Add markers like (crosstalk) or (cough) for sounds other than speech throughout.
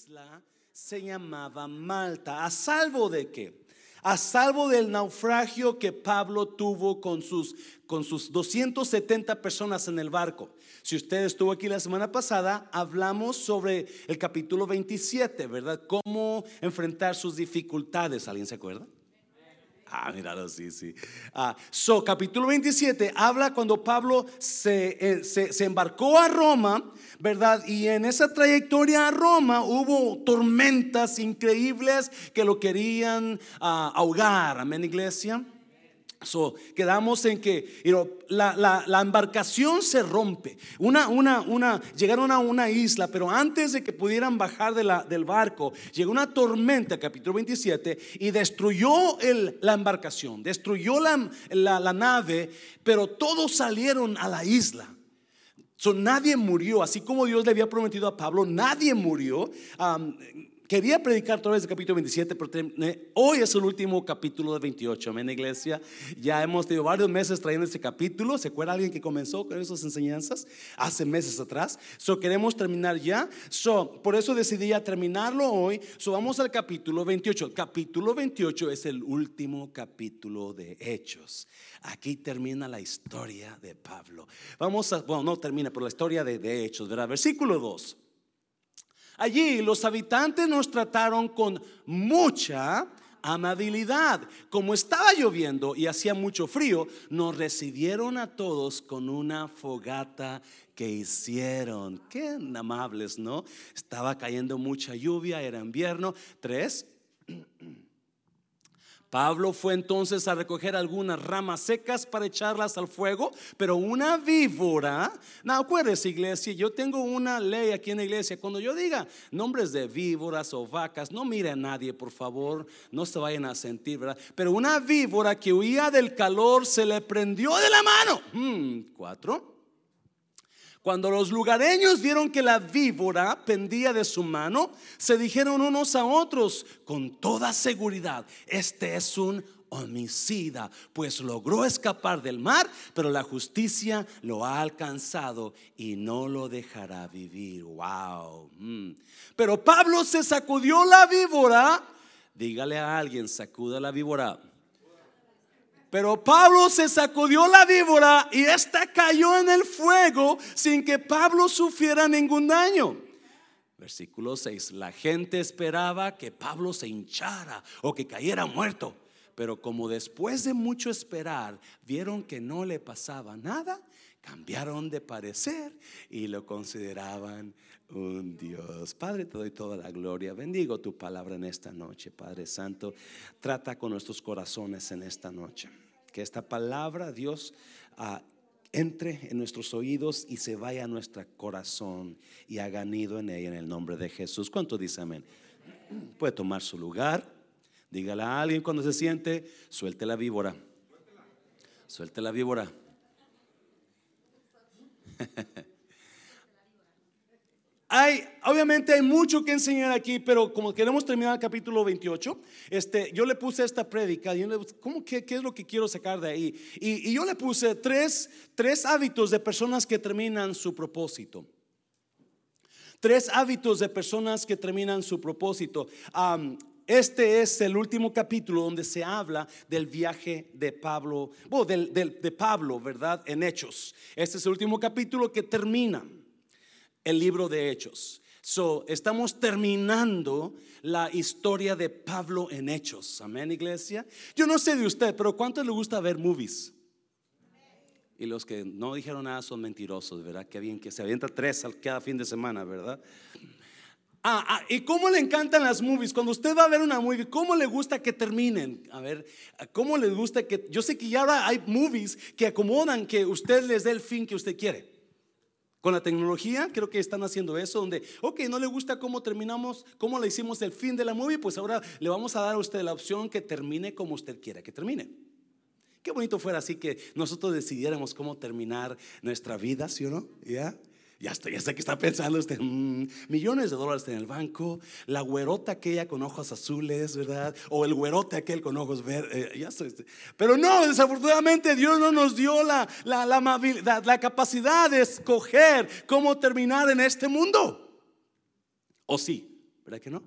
isla se llamaba Malta. ¿A salvo de qué? A salvo del naufragio que Pablo tuvo con sus, con sus 270 personas en el barco. Si usted estuvo aquí la semana pasada, hablamos sobre el capítulo 27, ¿verdad? Cómo enfrentar sus dificultades. ¿Alguien se acuerda? Ah, míralo, sí, sí. Ah, so, capítulo 27 habla cuando Pablo eh, se, se, embarcó a Roma, ¿verdad? Y en esa trayectoria a Roma hubo tormentas increíbles que lo querían ah, ahogar. Amén, iglesia. So, quedamos en que la, embarcación se rompe. Llegaron a una isla, pero antes de que pudieran bajar del barco, llegó una tormenta, capítulo 27, y destruyó la embarcación, destruyó la, la, nave, pero todos salieron a la isla. So, nadie murió, así como Dios le había prometido a Pablo, nadie murió. Quería predicar otra vez el capítulo 27, pero hoy es el último capítulo de 28, amén, iglesia. Ya hemos tenido varios meses trayendo este capítulo. ¿Se acuerda alguien que comenzó con esas enseñanzas hace meses atrás? So, queremos terminar ya. So, por eso decidí ya terminarlo hoy. So, vamos al capítulo 28. El capítulo 28 es el último capítulo de Hechos. Aquí termina la historia de Pablo. Vamos a, bueno, no termina, pero la historia de, de Hechos, ¿verdad? Versículo 2. Allí los habitantes nos trataron con mucha amabilidad. Como estaba lloviendo y hacía mucho frío, nos recibieron a todos con una fogata que hicieron. Qué amables, ¿no? Estaba cayendo mucha lluvia, era invierno. Tres. (clears throat) Pablo fue entonces a recoger algunas ramas secas para echarlas al fuego, pero una víbora, no acuérdese iglesia, yo tengo una ley aquí en la iglesia, cuando yo diga nombres de víboras o vacas, no mire a nadie, por favor, no se vayan a sentir, ¿verdad? Pero una víbora que huía del calor se le prendió de la mano. Hmm, cuatro. Cuando los lugareños vieron que la víbora pendía de su mano, se dijeron unos a otros con toda seguridad, este es un homicida, pues logró escapar del mar, pero la justicia lo ha alcanzado y no lo dejará vivir. Wow. Mm. Pero Pablo se sacudió la víbora. Dígale a alguien, sacuda la víbora. Pero Pablo se sacudió la víbora y esta cayó en el fuego sin que Pablo sufriera ningún daño. Versículo 6. La gente esperaba que Pablo se hinchara o que cayera muerto. Pero como después de mucho esperar vieron que no le pasaba nada, cambiaron de parecer y lo consideraban un Dios. Padre, te doy toda la gloria. Bendigo tu palabra en esta noche, Padre Santo. Trata con nuestros corazones en esta noche. Que esta palabra, Dios, ah, entre en nuestros oídos y se vaya a nuestro corazón y haga nido en ella en el nombre de Jesús. ¿Cuánto dice amén? Puede tomar su lugar. Dígale a alguien cuando se siente, suelte la víbora. Suelte la víbora. (laughs) Hay, obviamente hay mucho que enseñar aquí, pero como queremos terminar el capítulo 28, este, yo le puse esta prédica, y ¿cómo, qué, qué, es lo que quiero sacar de ahí? Y, yo le puse tres, tres hábitos de personas que terminan su propósito. Tres hábitos de personas que terminan su propósito. Este es el último capítulo donde se habla del viaje de Pablo, bueno, del, de Pablo, ¿verdad? En Hechos. Este es el último capítulo que termina el libro de Hechos. So, estamos terminando la historia de Pablo en Hechos. Amén, iglesia. Yo no sé de usted, pero ¿cuánto le gusta ver movies? Y los que no dijeron nada son mentirosos, ¿verdad? Que bien que se avienta tres cada fin de semana, ¿verdad? Ah, ah, y cómo le encantan las movies. Cuando usted va a ver una movie, ¿cómo le gusta que terminen? A ver, ¿cómo le gusta que.? Yo sé que ya ahora hay movies que acomodan que usted les dé el fin que usted quiere. Con la tecnología creo que están haciendo eso, donde, ok, no le gusta cómo terminamos, cómo le hicimos el fin de la movie, pues ahora le vamos a dar a usted la opción que termine como usted quiera que termine. Qué bonito fuera así que nosotros decidiéramos cómo terminar nuestra vida, ¿sí o no? ¿Ya? Ya, estoy, ya sé que está pensando usted, mm, millones de dólares en el banco, la güerota aquella con ojos azules, ¿verdad? O el güerote aquel con ojos verdes. Eh, ya Pero no, desafortunadamente Dios no nos dio la, la, la, la capacidad de escoger cómo terminar en este mundo. ¿O sí? ¿verdad que no?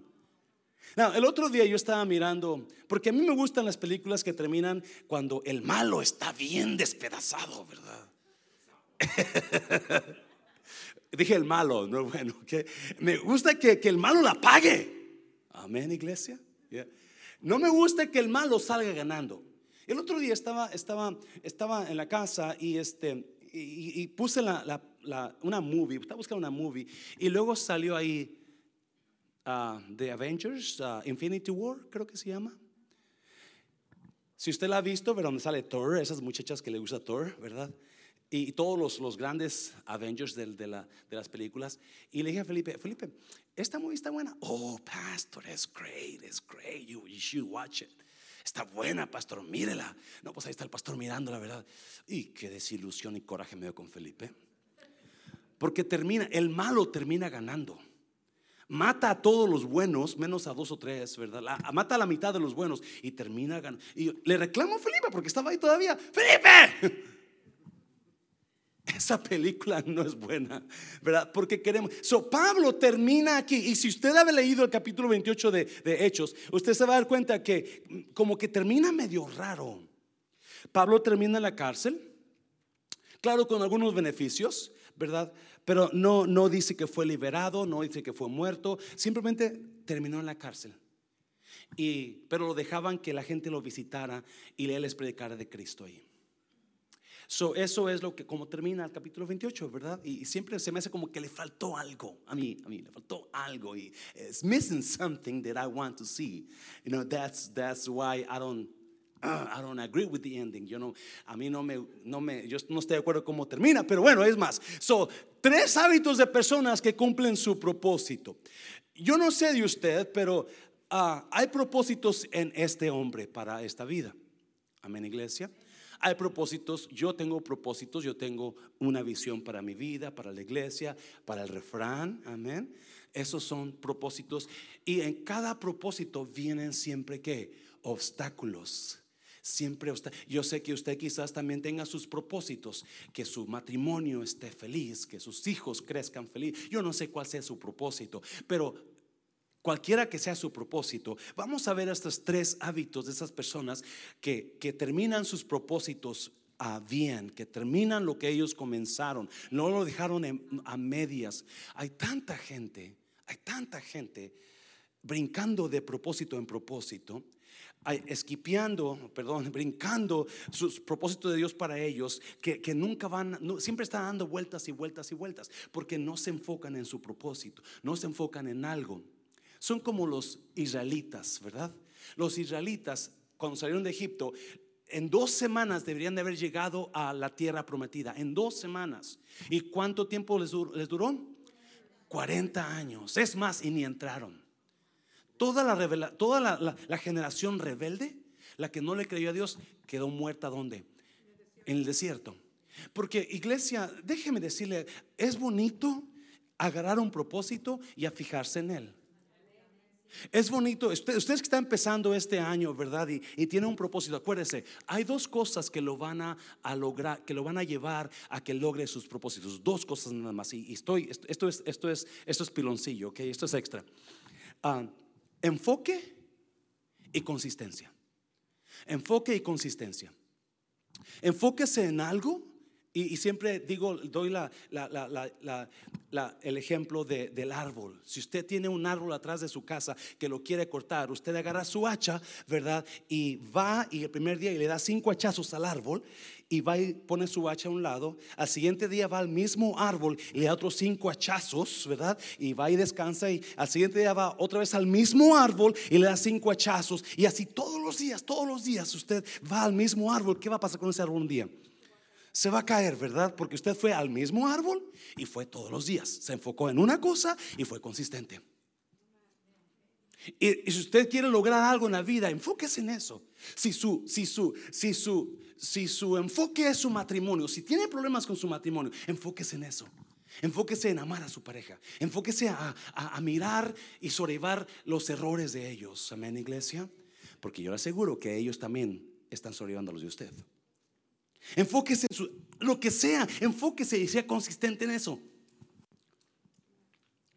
No, el otro día yo estaba mirando, porque a mí me gustan las películas que terminan cuando el malo está bien despedazado, ¿verdad? (laughs) Dije el malo, no bueno, que me gusta que, el malo la pague. Amén, iglesia. No me gusta que el malo salga ganando. El otro día estaba, estaba, estaba en la casa y, este, y, puse la, una movie, estaba buscando una movie y luego salió ahí uh, The Avengers, uh, Infinity War, creo que se llama. Si usted la ha visto, pero donde sale Thor, esas muchachas que le gusta Thor, ¿verdad? Y, todos los, los, grandes Avengers de, de, la, de, las películas. Y le dije a Felipe, Felipe, esta movie está buena. Oh, pastor, es great, es great. You, you should watch it. Está buena, pastor, mírela. No, pues ahí está el pastor mirando, la verdad. Y qué desilusión y coraje me dio con Felipe. Porque termina, el malo termina ganando. Mata a todos los buenos, menos a dos o tres, ¿verdad? mata a la mitad de los buenos y termina ganando. Y le reclamo a Felipe porque estaba ahí todavía. ¡Felipe! Esa película no es buena, ¿verdad? Porque queremos. So, Pablo termina aquí. Y si usted ha leído el capítulo 28 de, de, Hechos, usted se va a dar cuenta que, como que termina medio raro. Pablo termina en la cárcel, claro, con algunos beneficios, ¿verdad? Pero no, no dice que fue liberado, no dice que fue muerto, simplemente terminó en la cárcel. Y, pero lo dejaban que la gente lo visitara y él les predicara de Cristo ahí. So, eso es lo que como termina el capítulo 28, ¿verdad? Y, siempre se me hace como que le faltó algo a mí, a mí le faltó algo y it's missing something that I want to see. You know, that's that's why I don't uh, I don't agree with the ending. You know, a mí no me no me yo no estoy de acuerdo cómo termina, pero bueno, es más. So, tres hábitos de personas que cumplen su propósito. Yo no sé de usted, pero uh, hay propósitos en este hombre para esta vida. Amén, iglesia hay propósitos, yo tengo propósitos, yo tengo una visión para mi vida, para la iglesia, para el refrán, amén. Esos son propósitos y en cada propósito vienen siempre que obstáculos. Siempre yo sé que usted quizás también tenga sus propósitos, que su matrimonio esté feliz, que sus hijos crezcan feliz. Yo no sé cuál sea su propósito, pero cualquiera que sea su propósito, vamos a ver estos tres hábitos de esas personas que, que terminan sus propósitos a bien, que terminan lo que ellos comenzaron, no lo dejaron a medias. Hay tanta gente, hay tanta gente brincando de propósito en propósito, esquipeando, perdón, (laughs) brincando sus propósitos de Dios para ellos, que, que nunca van, siempre están dando vueltas y vueltas y vueltas, porque no se enfocan en su propósito, no se enfocan en algo. Son como los israelitas, ¿verdad? Los israelitas, cuando salieron de Egipto, en dos semanas deberían de haber llegado a la tierra prometida. En dos semanas. ¿Y cuánto tiempo les, duró? 40 años. Es más, y ni entraron. Toda, la, toda la, generación rebelde, la que no le creyó a Dios, quedó muerta ¿dónde? En el desierto. Porque iglesia, déjeme decirle, es bonito agarrar un propósito y a fijarse en él. Es bonito, ustedes que están empezando este año, ¿verdad? Y, y tienen un propósito, acuérdense, hay dos cosas que lo van a, lograr, que lo van a llevar a que logre sus propósitos. Dos cosas nada más. Y, estoy, esto, es, esto, es, esto es piloncillo, ¿ok? Esto es extra. Ah, enfoque y consistencia. Enfoque y consistencia. Enfóquese en algo y, siempre digo, doy el ejemplo del árbol. Si usted tiene un árbol atrás de su casa que lo quiere cortar, usted agarra su hacha, ¿verdad? Y va y el primer día y le da cinco hachazos al árbol y va y pone su hacha a un lado. Al siguiente día va al mismo árbol y le da otros cinco hachazos, ¿verdad? Y va y descansa y al siguiente día va otra vez al mismo árbol y le da cinco hachazos. Y así todos los días, todos los días usted va al mismo árbol. ¿Qué va a pasar con ese árbol un día? Se va a caer, ¿verdad? Porque usted fue al mismo árbol y fue todos los días. Se enfocó en una cosa y fue consistente. Y, si usted quiere lograr algo en la vida, enfóquese en eso. Si su, si su, si su, si su enfoque es su matrimonio, si tiene problemas con su matrimonio, enfóquese en eso. Enfóquese en amar a su pareja. Enfóquese a, a, a mirar y sobrevivir los errores de ellos. Amén, iglesia. Porque yo le aseguro que ellos también están sobrevivando los de usted. Enfóquese en lo que sea, enfóquese y sea consistente en eso.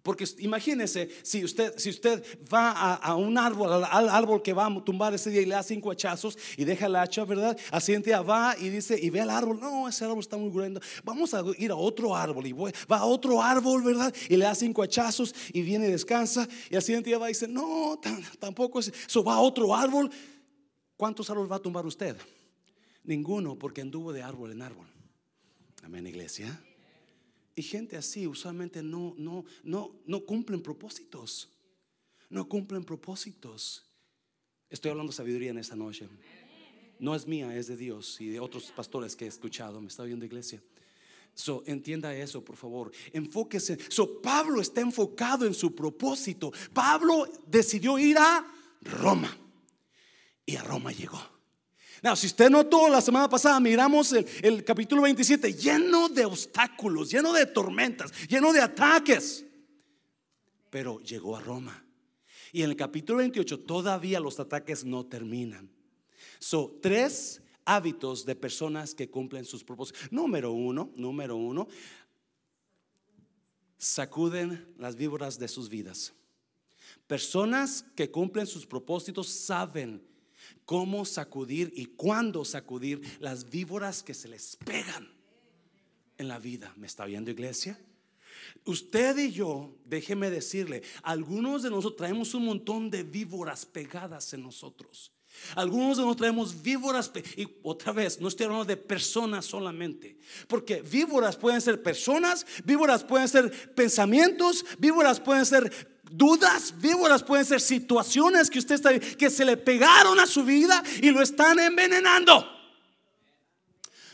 Porque imagínese, si usted, si usted va a, un árbol, al, árbol que va a tumbar ese día y le da cinco hachazos y deja el hacha, ¿verdad? Siguiente día va y dice, y ve al árbol, no, ese árbol está muy grande, vamos a ir a otro árbol. Y va a otro árbol, ¿verdad? Y le da cinco hachazos y viene y descansa. Y siguiente día va y dice, no, tampoco es. Eso va a otro árbol. ¿Cuántos árboles va a tumbar usted? Ninguno, porque anduvo de árbol en árbol. Amén, iglesia. Y gente así usualmente no, no, no, no cumplen propósitos. No cumplen propósitos. Estoy hablando sabiduría en esta noche. No es mía, es de Dios y de otros pastores que he escuchado. Me está oyendo iglesia. So, entienda eso, por favor. Enfóquese. So, Pablo está enfocado en su propósito. Pablo decidió ir a Roma. Y a Roma llegó si usted notó la semana pasada, miramos el, capítulo 27 lleno de obstáculos, lleno de tormentas, lleno de ataques. Pero llegó a Roma. Y en el capítulo 28 todavía los ataques no terminan. Son tres hábitos de personas que cumplen sus propósitos. Número uno, número uno, sacuden las víboras de sus vidas. Personas que cumplen sus propósitos saben cómo sacudir y cuándo sacudir las víboras que se les pegan en la vida. ¿Me está viendo iglesia? Usted y yo, déjeme decirle, algunos de nosotros traemos un montón de víboras pegadas en nosotros. Algunos de nosotros traemos víboras, y otra vez, no estoy hablando de personas solamente, porque víboras pueden ser personas, víboras pueden ser pensamientos, víboras pueden ser dudas, víboras pueden ser situaciones que usted está que se le pegaron a su vida y lo están envenenando.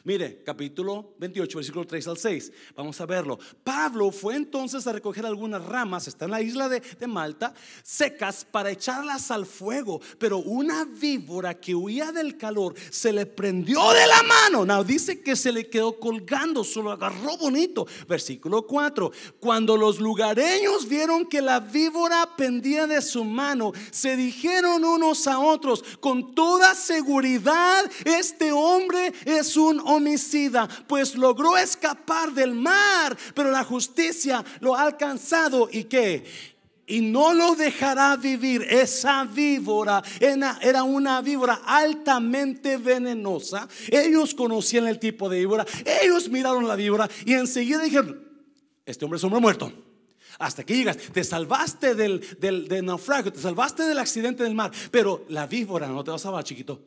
Mire, capítulo 28, versículo 3 al 6. Vamos a verlo. Pablo fue entonces a recoger algunas ramas, está en la isla de, Malta, secas para echarlas al fuego. Pero una víbora que huía del calor se le prendió de la mano. No, dice que se le quedó colgando, se lo agarró bonito. Versículo 4. Cuando los lugareños vieron que la víbora pendía de su mano, se dijeron unos a otros, con toda seguridad, este hombre es un homicida, pues logró escapar del mar, pero la justicia lo ha alcanzado y que y no lo dejará vivir. Esa víbora era una víbora altamente venenosa. Ellos conocían el tipo de víbora. Ellos miraron la víbora y enseguida dijeron, este hombre es hombre muerto. Hasta que llegas, te salvaste del, del, naufragio, te salvaste del accidente del mar, pero la víbora no te va a salvar, chiquito.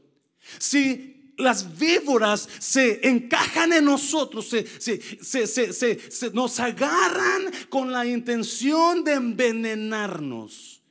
Si las víboras se encajan en nosotros, se, nos agarran con la intención de envenenarnos.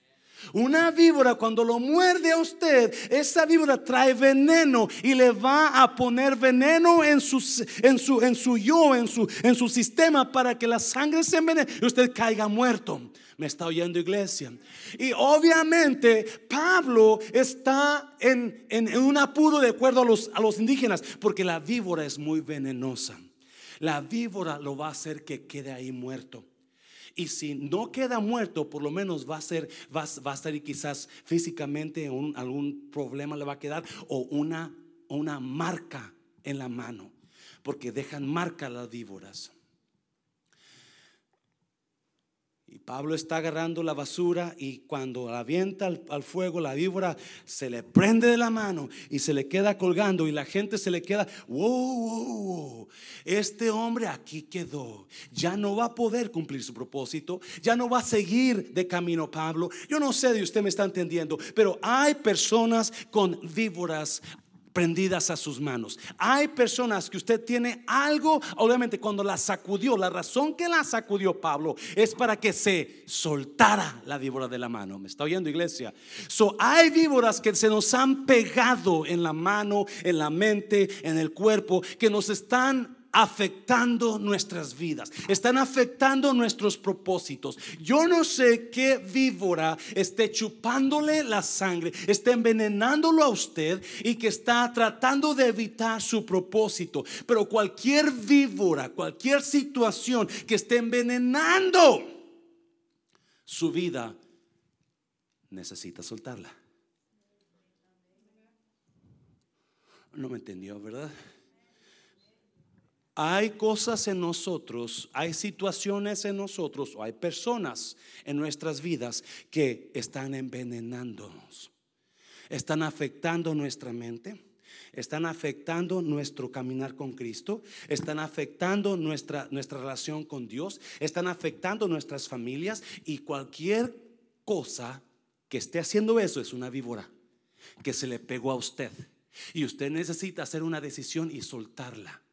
Una víbora cuando lo muerde a usted, esa víbora trae veneno y le va a poner veneno en su, en su, en su yo, en su, en su sistema para que la sangre se envenene y usted caiga muerto. Me está oyendo iglesia. Y obviamente Pablo está en, un apuro de acuerdo a los, a los indígenas, porque la víbora es muy venenosa. La víbora lo va a hacer que quede ahí muerto. Y si no queda muerto, por lo menos va a ser, va, a estar quizás físicamente algún problema le va a quedar o una, una marca en la mano, porque dejan marca las víboras. Y Pablo está agarrando la basura y cuando la avienta al, fuego, la víbora se le prende de la mano y se le queda colgando y la gente se le queda, wow, este hombre aquí quedó, ya no va a poder cumplir su propósito, ya no va a seguir de camino Pablo. Yo no sé de usted me está entendiendo, pero hay personas con víboras prendidas a sus manos. Hay personas que usted tiene algo, obviamente cuando la sacudió, la razón que la sacudió Pablo es para que se soltara la víbora de la mano. ¿Me está oyendo iglesia? So, hay víboras que se nos han pegado en la mano, en la mente, en el cuerpo, que nos están afectando nuestras vidas, están afectando nuestros propósitos. Yo no sé qué víbora esté chupándole la sangre, esté envenenándolo a usted y que está tratando de evitar su propósito. Pero cualquier víbora, cualquier situación que esté envenenando su vida, necesita soltarla. No me entendió, ¿verdad? Hay cosas en nosotros, hay situaciones en nosotros, o hay personas en nuestras vidas que están envenenándonos, están afectando nuestra mente, están afectando nuestro caminar con Cristo, están afectando nuestra, nuestra relación con Dios, están afectando nuestras familias y cualquier cosa que esté haciendo eso es una víbora que se le pegó a usted. Y usted necesita hacer una decisión y soltarla,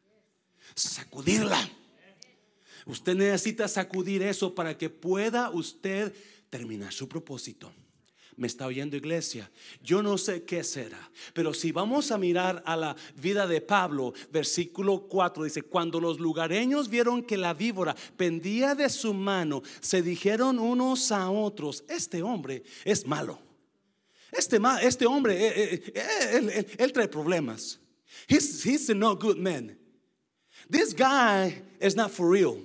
sacudirla. Usted necesita sacudir eso para que pueda usted terminar su propósito. Me está oyendo iglesia. Yo no sé qué será, pero si vamos a mirar a la vida de Pablo, versículo 4 dice, cuando los lugareños vieron que la víbora pendía de su mano, se dijeron unos a otros, este hombre es malo. Este, este hombre, eh, eh, eh, él, trae problemas. He's, he's a no good man. This guy is not for real.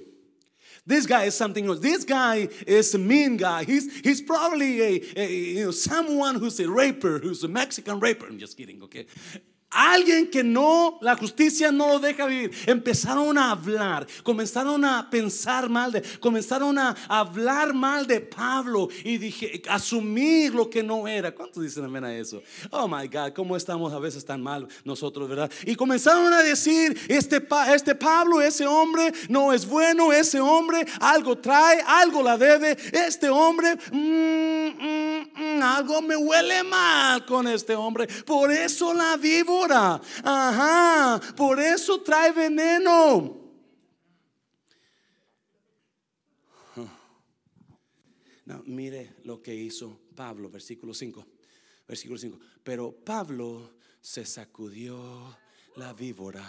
This guy is something else. This guy is a mean guy. He's, he's probably a, a, you know, someone who's a raper, who's a Mexican raper. I'm just kidding, okay? Alguien que no, la justicia no lo deja vivir. Empezaron a hablar, comenzaron a pensar mal de, comenzaron a hablar mal de Pablo y dije, asumir lo que no era. ¿Cuántos dicen amén a eso? Oh my God, cómo estamos a veces tan mal nosotros, ¿verdad? Y comenzaron a decir, este, este Pablo, ese hombre no es bueno, ese hombre algo trae, algo la debe, este hombre, mm, mm, mm, algo me huele mal con este hombre. Por eso la vivo Ajá, por eso trae veneno. No, mire lo que hizo Pablo, versículo 5. Versículo 5. Pero Pablo se sacudió la víbora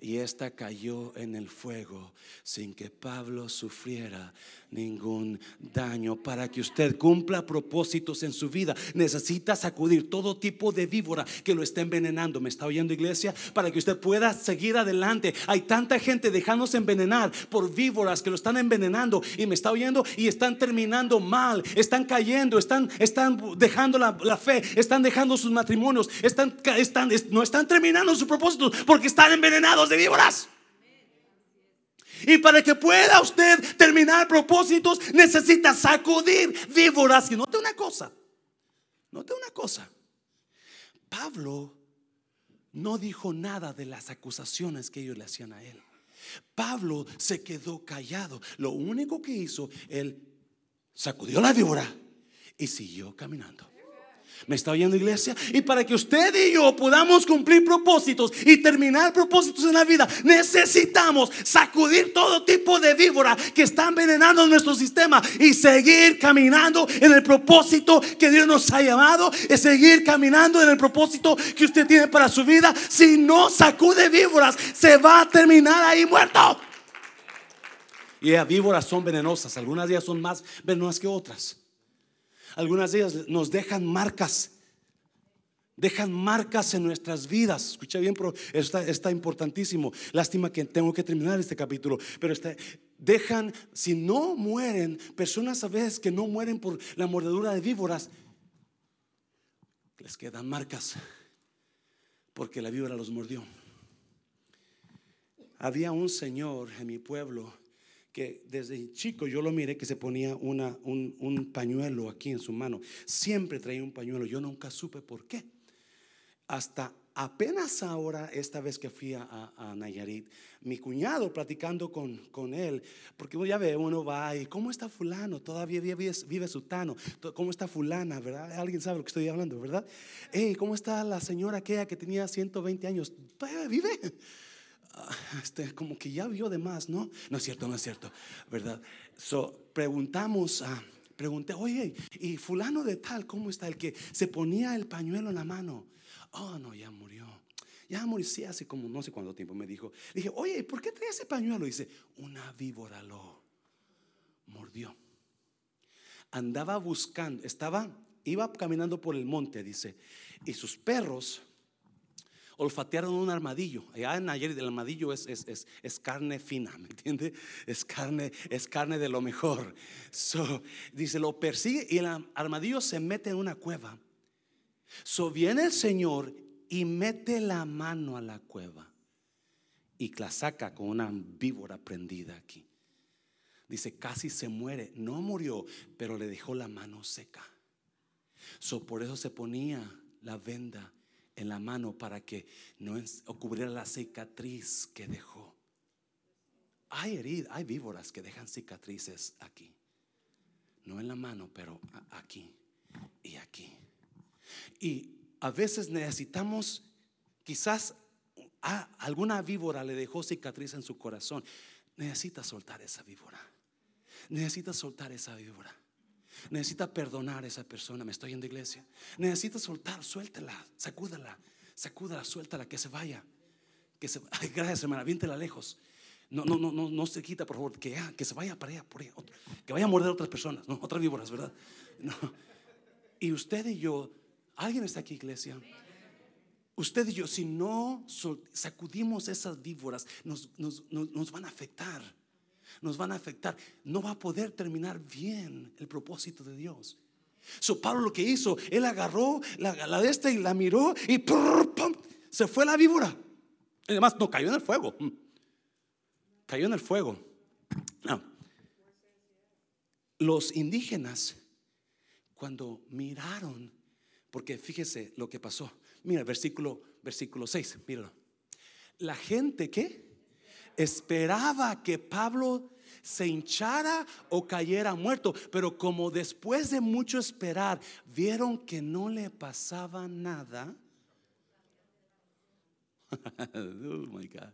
y esta cayó en el fuego sin que Pablo sufriera ningún daño. Para que usted cumpla propósitos en su vida, necesita sacudir todo tipo de víbora que lo está envenenando. ¿Me está oyendo, iglesia? Para que usted pueda seguir adelante. Hay tanta gente dejándose envenenar por víboras que lo están envenenando y me está oyendo y están terminando mal, están cayendo, están, están dejando la, fe, están dejando sus matrimonios, están, están, no están terminando sus propósitos porque están envenenados de víboras. Y para que pueda usted terminar propósitos, necesita sacudir víboras. Y note una cosa, note una cosa. Pablo no dijo nada de las acusaciones que ellos le hacían a él. Pablo se quedó callado. Lo único que hizo, él sacudió la víbora y siguió caminando. ¿Me está oyendo iglesia? Y para que usted y yo podamos cumplir propósitos y terminar propósitos en la vida, necesitamos sacudir todo tipo de víbora que están envenenando nuestro sistema y seguir caminando en el propósito que Dios nos ha llamado, y seguir caminando en el propósito que usted tiene para su vida. Si no sacude víboras, se va a terminar ahí muerto. Y las víboras son venenosas, algunas de ellas son más venenosas que otras. Algunas de ellas nos dejan marcas. Dejan marcas en nuestras vidas. Escucha bien, pero está, importantísimo. Lástima que tengo que terminar este capítulo. Pero dejan, si no mueren, personas a veces que no mueren por la mordedura de víboras, les quedan marcas porque la víbora los mordió. Había un señor en mi pueblo que desde chico yo lo miré que se ponía una, un, pañuelo aquí en su mano. Siempre traía un pañuelo. Yo nunca supe por qué. Hasta apenas ahora, esta vez que fui a, Nayarit, mi cuñado platicando con, con él, porque ya ve, uno va y, ¿cómo está fulano? Todavía vive, vive sutano. ¿Cómo está fulana? ¿Verdad? Alguien sabe lo que estoy hablando, ¿verdad? Hey, ¿cómo está la señora aquella que tenía 120 años? ¿Todavía vive? (laughs) Este, como que ya vio de más, ¿no? No es cierto, no es cierto, ¿verdad? So, preguntamos a, pregunté, oye, ¿y fulano de tal, cómo está? El que se ponía el pañuelo en la mano. Oh, no, ya murió. Ya murió, sí, hace como no sé cuánto tiempo me dijo. dije, oye, ¿por qué trae ese pañuelo? dice, una víbora lo mordió. Andaba buscando, estaba, iba caminando por el monte, dice, y sus perros olfatearon un armadillo. Allá en ayer el armadillo es, es, carne fina, ¿me entiende? Es carne, es carne de lo mejor. So, dice, lo persigue y el armadillo se mete en una cueva. So viene el Señor y mete la mano a la cueva y la saca con una víbora prendida aquí. Dice, casi se muere. No murió, pero le dejó la mano seca. So, por eso se ponía la venda en la mano para que no cubriera la cicatriz que dejó. Hay hay víboras que dejan cicatrices aquí. No en la mano, pero aquí y aquí. Y a veces necesitamos, quizás alguna víbora le dejó cicatriz en su corazón. Necesita soltar esa víbora. Necesita soltar esa víbora. Necesita perdonar a esa persona. Me estoy en la iglesia. Necesita soltar, suéltela, sacúdala, sacúdala, suéltala, que se vaya. Que se, ay, gracias, hermana, viéntela lejos. No, no, no, no, no se quita, por favor, que, que se vaya para allá, por allá, que vaya a morder a otras personas, no, otras víboras, ¿verdad? No. Y usted y yo, ¿alguien está aquí, iglesia? Usted y yo, si no sacudimos esas víboras, nos, nos, nos van a afectar nos van a afectar. No va a poder terminar bien el propósito de Dios. So Pablo lo que hizo, él agarró la, de esta y la miró y se fue la víbora. Además, no cayó en el fuego. Cayó en el fuego. Los indígenas, cuando miraron, porque fíjese lo que pasó. Mira, versículo, versículo 6, míralo. La gente que esperaba que Pablo se hinchara o cayera muerto, pero como después de mucho esperar vieron que no le pasaba nada. (laughs) oh my God.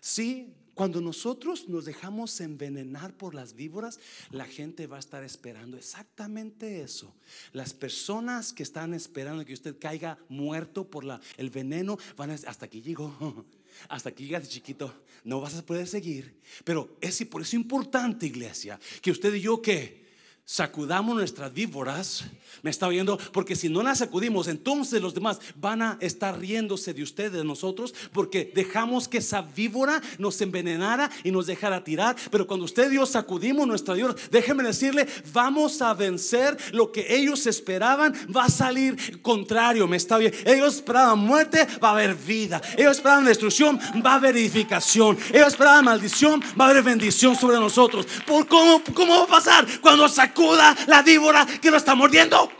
Sí, cuando nosotros nos dejamos envenenar por las víboras, la gente va a estar esperando exactamente eso. Las personas que están esperando que usted caiga muerto por la, el veneno, van a hasta aquí llegó. (laughs) Hasta aquí llegas chiquito, no vas a poder seguir. Pero es por eso importante, iglesia, que usted y yo que sacudamos nuestras víboras, me está oyendo, porque si no las sacudimos, entonces los demás van a estar riéndose de ustedes, de nosotros, porque dejamos que esa víbora nos envenenara y nos dejara tirar. Pero cuando usted yo sacudimos nuestra víbora, déjeme decirle, vamos a vencer lo que ellos esperaban, va a salir contrario, me está bien. Ellos esperaban muerte, va a haber vida. Ellos esperaban destrucción, va a haber edificación. Ellos esperaban maldición, va a haber bendición sobre nosotros. ¿Por cómo, cómo va a pasar cuando sacudimos? La víbora que lo está mordiendo.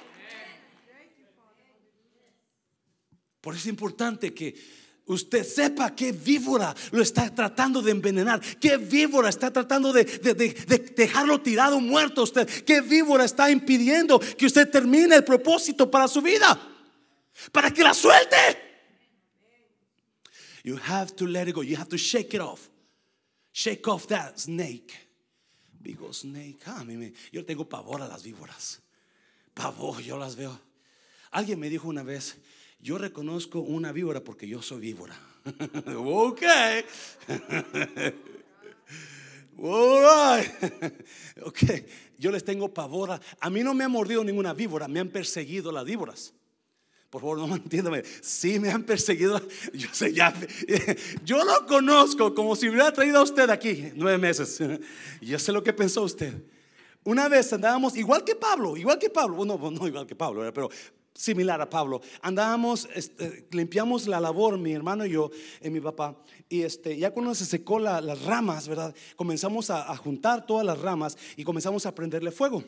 Por eso es importante que usted sepa qué víbora lo está tratando de envenenar, qué víbora está tratando de, dejarlo tirado muerto usted, qué víbora está impidiendo que usted termine el propósito para su vida, para que la suelte. You have to let it go, you have to shake it off, shake off that snake. Digo, snake, ah, yo tengo pavor a las víboras. Pavor, yo las veo. Alguien me dijo una vez, yo reconozco una víbora porque yo soy víbora. (laughs) ok. (laughs) (laughs) ok, yo les tengo pavor. A, a mí no me ha mordido ninguna víbora, me han perseguido las víboras. Por favor, no entiéndame. Sí, me han perseguido. (laughs) Yo sé, ya. (laughs) Yo lo conozco como si hubiera traído a usted aquí nueve meses. (laughs) Yo sé lo que pensó usted. Una vez andábamos, igual que Pablo, igual que Pablo, bueno, no igual que Pablo, pero similar a Pablo. Andábamos, este, limpiamos la labor, mi hermano y yo, y mi papá. Y este, ya cuando se secó las ramas, ¿verdad? Comenzamos a, a juntar todas las ramas y comenzamos a prenderle fuego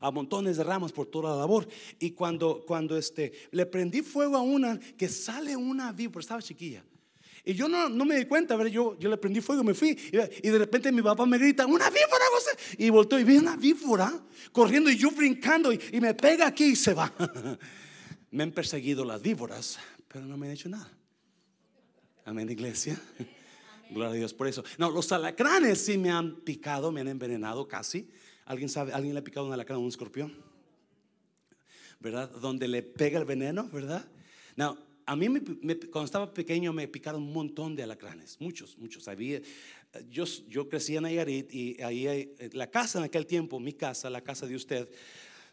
a montones de ramas por toda la labor. Y cuando, cuando este, le prendí fuego a una, que sale una víbora, estaba chiquilla. Y yo no, no me di cuenta, ver, yo, yo le prendí fuego, me fui. Y, de repente mi papá me grita, una víbora, Y voltó y vi una víbora corriendo y yo brincando y, y me pega aquí y se va. (laughs) me han perseguido las víboras, pero no me han hecho nada. Amén, iglesia. (laughs) Gloria a Dios por eso. No, los alacranes sí me han picado, me han envenenado casi. ¿Alguien sabe? ¿Alguien le ha picado en la cara a un escorpión? ¿Verdad? Donde le pega el veneno, ¿verdad? No, a mí cuando estaba pequeño me picaron un montón de alacranes, muchos, muchos. Había, yo, yo crecí en Nayarit y ahí la casa en aquel tiempo, mi casa, la casa de usted,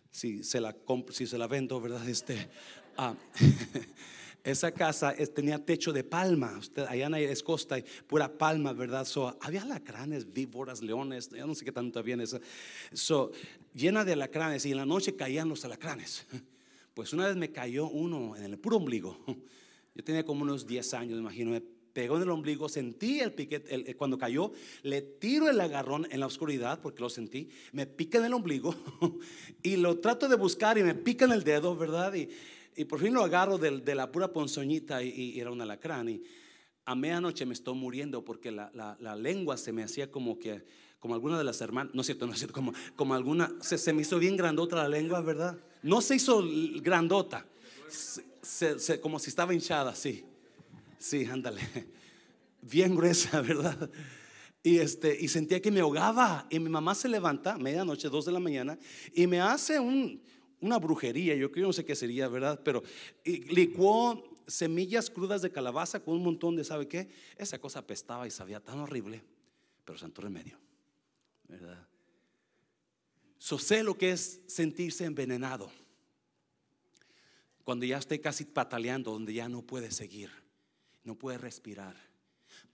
si se la, si se la vendo, ¿verdad? Este, ah, (laughs) esa casa tenía techo de palma. Usted, allá en costa, pura palma, ¿verdad? So, había alacranes, víboras, leones, yo no sé qué tanto había en esa. So, llena de alacranes y en la noche caían los alacranes. Pues una vez me cayó uno en el puro ombligo. Yo tenía como unos 10 años, me imagino, me pegó en el ombligo, sentí el piquete, cuando cayó, le tiro el agarrón en la oscuridad porque lo sentí, me pica en el ombligo (laughs) y lo trato de buscar y me pica en el dedo, ¿verdad? Y, y por fin lo agarro de, la pura ponzoñita y, era un alacrán. Y a medianoche me estoy muriendo porque la, la, lengua se me hacía como que, como alguna de las hermanas, no es cierto, no es cierto, como, como alguna, se, se me hizo bien grandota la lengua, ¿verdad? No se hizo grandota, como si estaba hinchada, sí. Sí, ándale. (laughs) Bien gruesa, (laughs) ¿verdad? Y, este, y sentía que me ahogaba. Y mi mamá se levanta, medianoche, dos de la mañana, y me hace una brujería. Yo creo, no sé qué sería, ¿verdad? Pero licuó semillas crudas de calabaza con un montón de, ¿sabe qué? Esa cosa apestaba y sabía tan horrible, pero santo remedio, ¿verdad? So sé lo que es sentirse envenenado. Cuando ya esté casi pataleando, donde ya no puede seguir no puede respirar.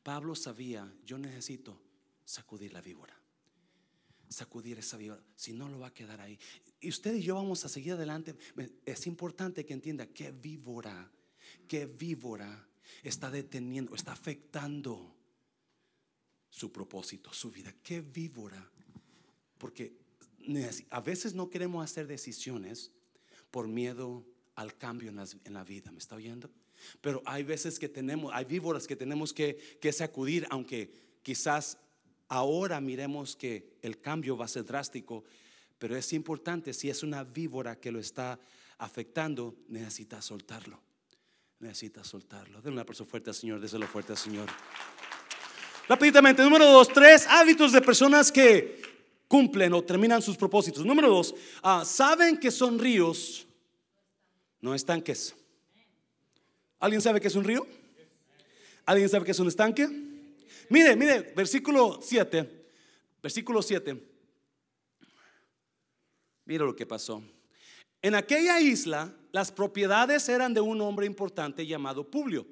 Pablo sabía, yo necesito sacudir la víbora. Sacudir esa víbora, si no lo va a quedar ahí. Y usted y yo vamos a seguir adelante. Es importante que entienda que víbora, que víbora está deteniendo, está afectando su propósito, su vida. Qué víbora. Porque a veces no queremos hacer decisiones por miedo al cambio en la, en la vida. ¿Me está oyendo? Pero hay veces que tenemos, hay víboras que tenemos que, sacudir, aunque quizás ahora miremos que el cambio va a ser drástico, pero es importante, si es una víbora que lo está afectando, necesita soltarlo. Necesita soltarlo. Denle una persona fuerte al Señor, déselo fuerte al Señor. Rápidamente, número dos, tres hábitos de personas que cumplen o terminan sus propósitos. Número dos, ah, saben que son ríos, no estanques. ¿Alguien sabe que es un río? ¿Alguien sabe que es un estanque? Mire, mire, versículo 7. Versículo 7. Mira lo que pasó. En aquella isla, las propiedades eran de un hombre importante llamado Publio,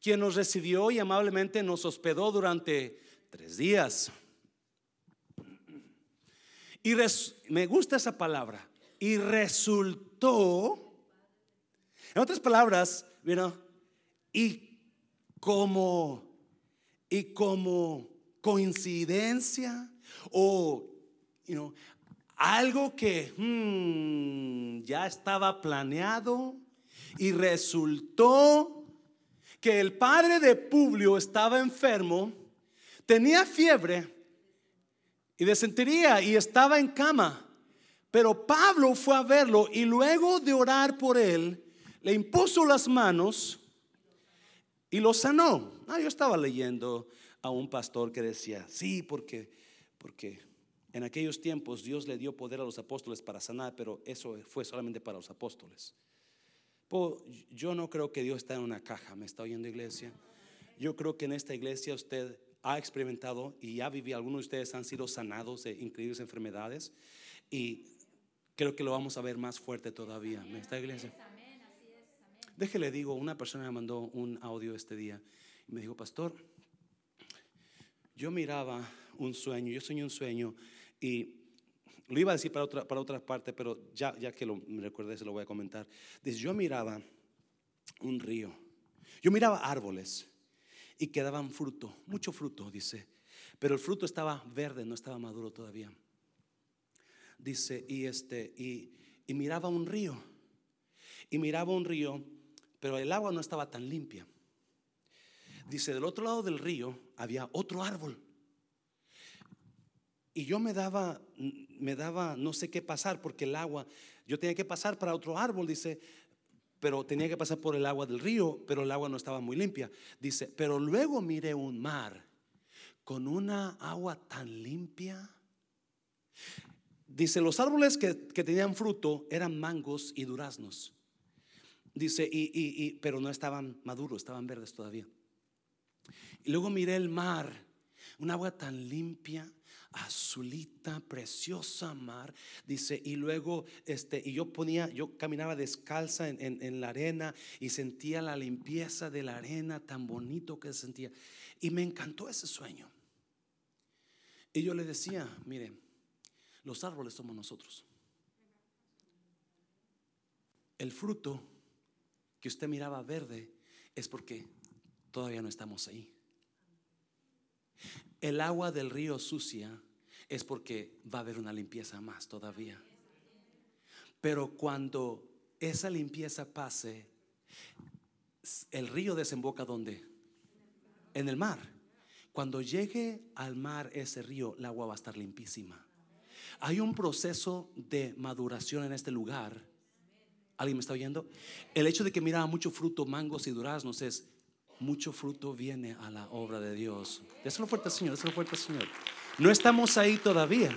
quien nos recibió y amablemente nos hospedó durante tres días. Y me gusta esa palabra. Y resultó, en otras palabras, mira, y como, y como coincidencia o algo que hmm, ya estaba planeado y resultó que el padre de Publio estaba enfermo, tenía fiebre y desentería y estaba en cama. Pero Pablo fue a verlo y luego de orar por él, le impuso las manos y lo sanó. Ah, yo estaba leyendo a un pastor que decía, sí, porque, porque en aquellos tiempos Dios le dio poder a los apóstoles para sanar, pero eso fue solamente para los apóstoles. yo no creo que Dios está en una caja, ¿me está oyendo iglesia? Yo creo que en esta iglesia usted ha experimentado y ya vivido, algunos de ustedes han sido sanados de increíbles enfermedades y creo que lo vamos a ver más fuerte todavía, ¿me está iglesia? Déjele digo, una persona me mandó un audio este día y me dijo, pastor, yo miraba un sueño, yo soñé un sueño y lo iba a decir para otra, para otra parte, pero ya, ya que lo, me se lo voy a comentar. Dice, yo miraba un río, yo miraba árboles y quedaban fruto, mucho fruto, dice, pero el fruto estaba verde, no estaba maduro todavía. Dice, y este, y, y miraba un río, y miraba un río pero el agua no estaba tan limpia. Dice, del otro lado del río había otro árbol. Y yo me daba, me daba, no sé qué pasar, porque el agua, yo tenía que pasar para otro árbol, dice, pero tenía que pasar por el agua del río, pero el agua no estaba muy limpia. Dice, pero luego miré un mar con una agua tan limpia. Dice, los árboles que, que tenían fruto eran mangos y duraznos. Dice, y, pero no estaban maduros, estaban verdes todavía. Y luego miré el mar, un agua tan limpia, azulita, preciosa mar. Dice, y luego, este, y yo ponía, yo caminaba descalza en, en, la arena y sentía la limpieza de la arena, tan bonito que sentía. Y me encantó ese sueño. Y yo le decía, mire, los árboles somos nosotros. El fruto que usted miraba verde es porque todavía no estamos ahí. El agua del río sucia es porque va a haber una limpieza más todavía. Pero cuando esa limpieza pase, el río desemboca donde? En el mar. Cuando llegue al mar ese río, el agua va a estar limpísima. Hay un proceso de maduración en este lugar. ¿Alguien me está oyendo? El hecho de que miraba mucho fruto, mangos y duraznos es mucho fruto viene a la obra de Dios. Déselo fuerte, Señor, déselo fuerte, Señor. No estamos ahí todavía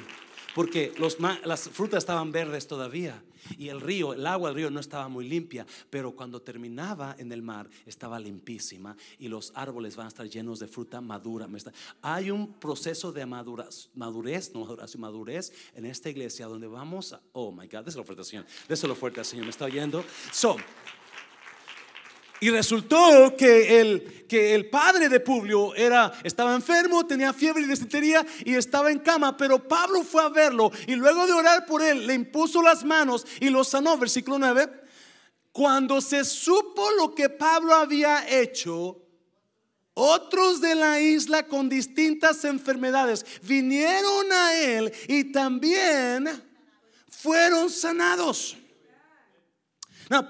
porque los, las frutas estaban verdes todavía y el río, el agua del río no estaba muy limpia, pero cuando terminaba en el mar estaba limpísima y los árboles van a estar llenos de fruta madura. Hay un proceso de madurez, madurez, no madurez, madurez en esta iglesia donde vamos a, oh my God, déselo fuerte Señor, déselo fuerte Señor, me está oyendo. So, y resultó que el, que el padre de Publio era, estaba enfermo, tenía fiebre y desintería y estaba en cama, pero Pablo fue a verlo y luego de orar por él le impuso las manos y lo sanó, versículo 9. Cuando se supo lo que Pablo había hecho, otros de la isla con distintas enfermedades vinieron a él y también fueron sanados.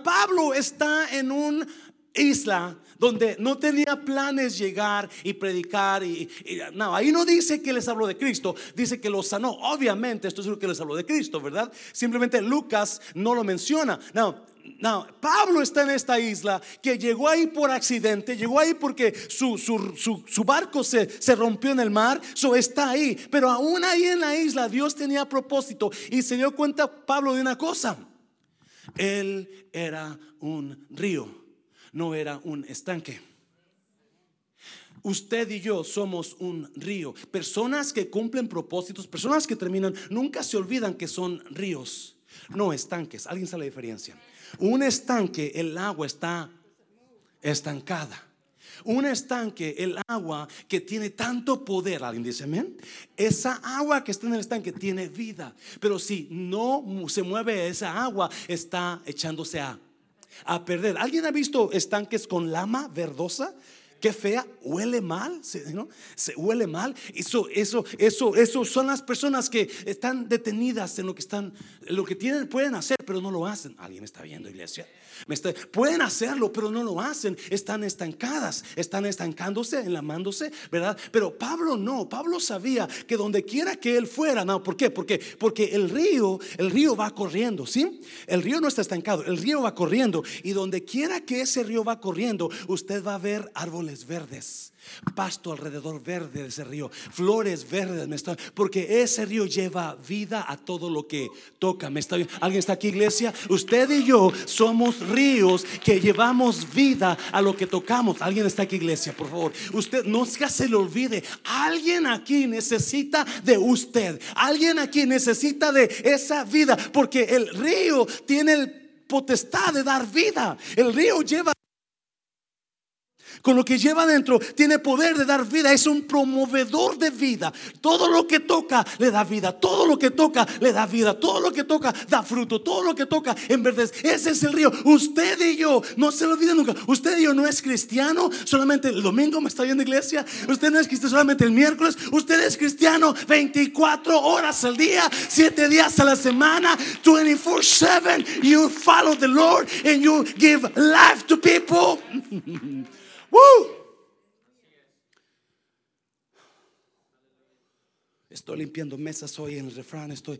Pablo está en un isla donde no tenía planes llegar y predicar y, no, ahí no dice que les habló de Cristo, dice que los sanó. Obviamente, esto es lo que les habló de Cristo, ¿verdad? Simplemente Lucas no lo menciona. No, no, Pablo está en esta isla que llegó ahí por accidente, llegó ahí porque su, su, barco se, se, rompió en el mar, so está ahí. Pero aún ahí en la isla Dios tenía propósito y se dio cuenta Pablo de una cosa. Él era un río no era un estanque. Usted y yo somos un río. Personas que cumplen propósitos, personas que terminan, nunca se olvidan que son ríos, no estanques. ¿Alguien sabe la diferencia? Un estanque, el agua está estancada. Un estanque, el agua que tiene tanto poder, alguien dice amén. Esa agua que está en el estanque tiene vida, pero si no se mueve esa agua, está echándose a a perder. ¿Alguien ha visto estanques con lama verdosa? Qué fea, huele mal, ¿no? Se huele mal. Eso, eso, eso, eso son las personas que están detenidas en lo que están, lo que tienen, pueden hacer, pero no lo hacen. ¿Alguien está viendo, iglesia? pueden hacerlo, pero no lo hacen. Están estancadas, están estancándose, enlamándose, ¿verdad? Pero Pablo no. Pablo sabía que donde quiera que él fuera, no, ¿por qué? Porque, porque el río, el río va corriendo, ¿sí? El río no está estancado, el río va corriendo. Y donde quiera que ese río va corriendo, usted va a ver árboles verdes pasto alrededor verde de ese río, flores verdes, porque ese río lleva vida a todo lo que toca. ¿Me está, ¿Alguien está aquí, iglesia? Usted y yo somos ríos que llevamos vida a lo que tocamos. ¿Alguien está aquí, iglesia? Por favor, usted no se le olvide. Alguien aquí necesita de usted. Alguien aquí necesita de esa vida, porque el río tiene el potestad de dar vida. El río lleva con lo que lleva dentro, tiene poder de dar vida, es un promovedor de vida. Todo lo que toca le da vida, todo lo que toca le da vida, todo lo que toca da fruto, todo lo que toca en verdad. Ese es el río. Usted y yo, no se lo olvide nunca, usted y yo no es cristiano solamente el domingo me está viendo iglesia, usted no es cristiano solamente el miércoles, usted es cristiano 24 horas al día, 7 días a la semana, 24/7. You follow the Lord and you give life to people. (laughs) Estoy limpiando mesas hoy en el refrán, estoy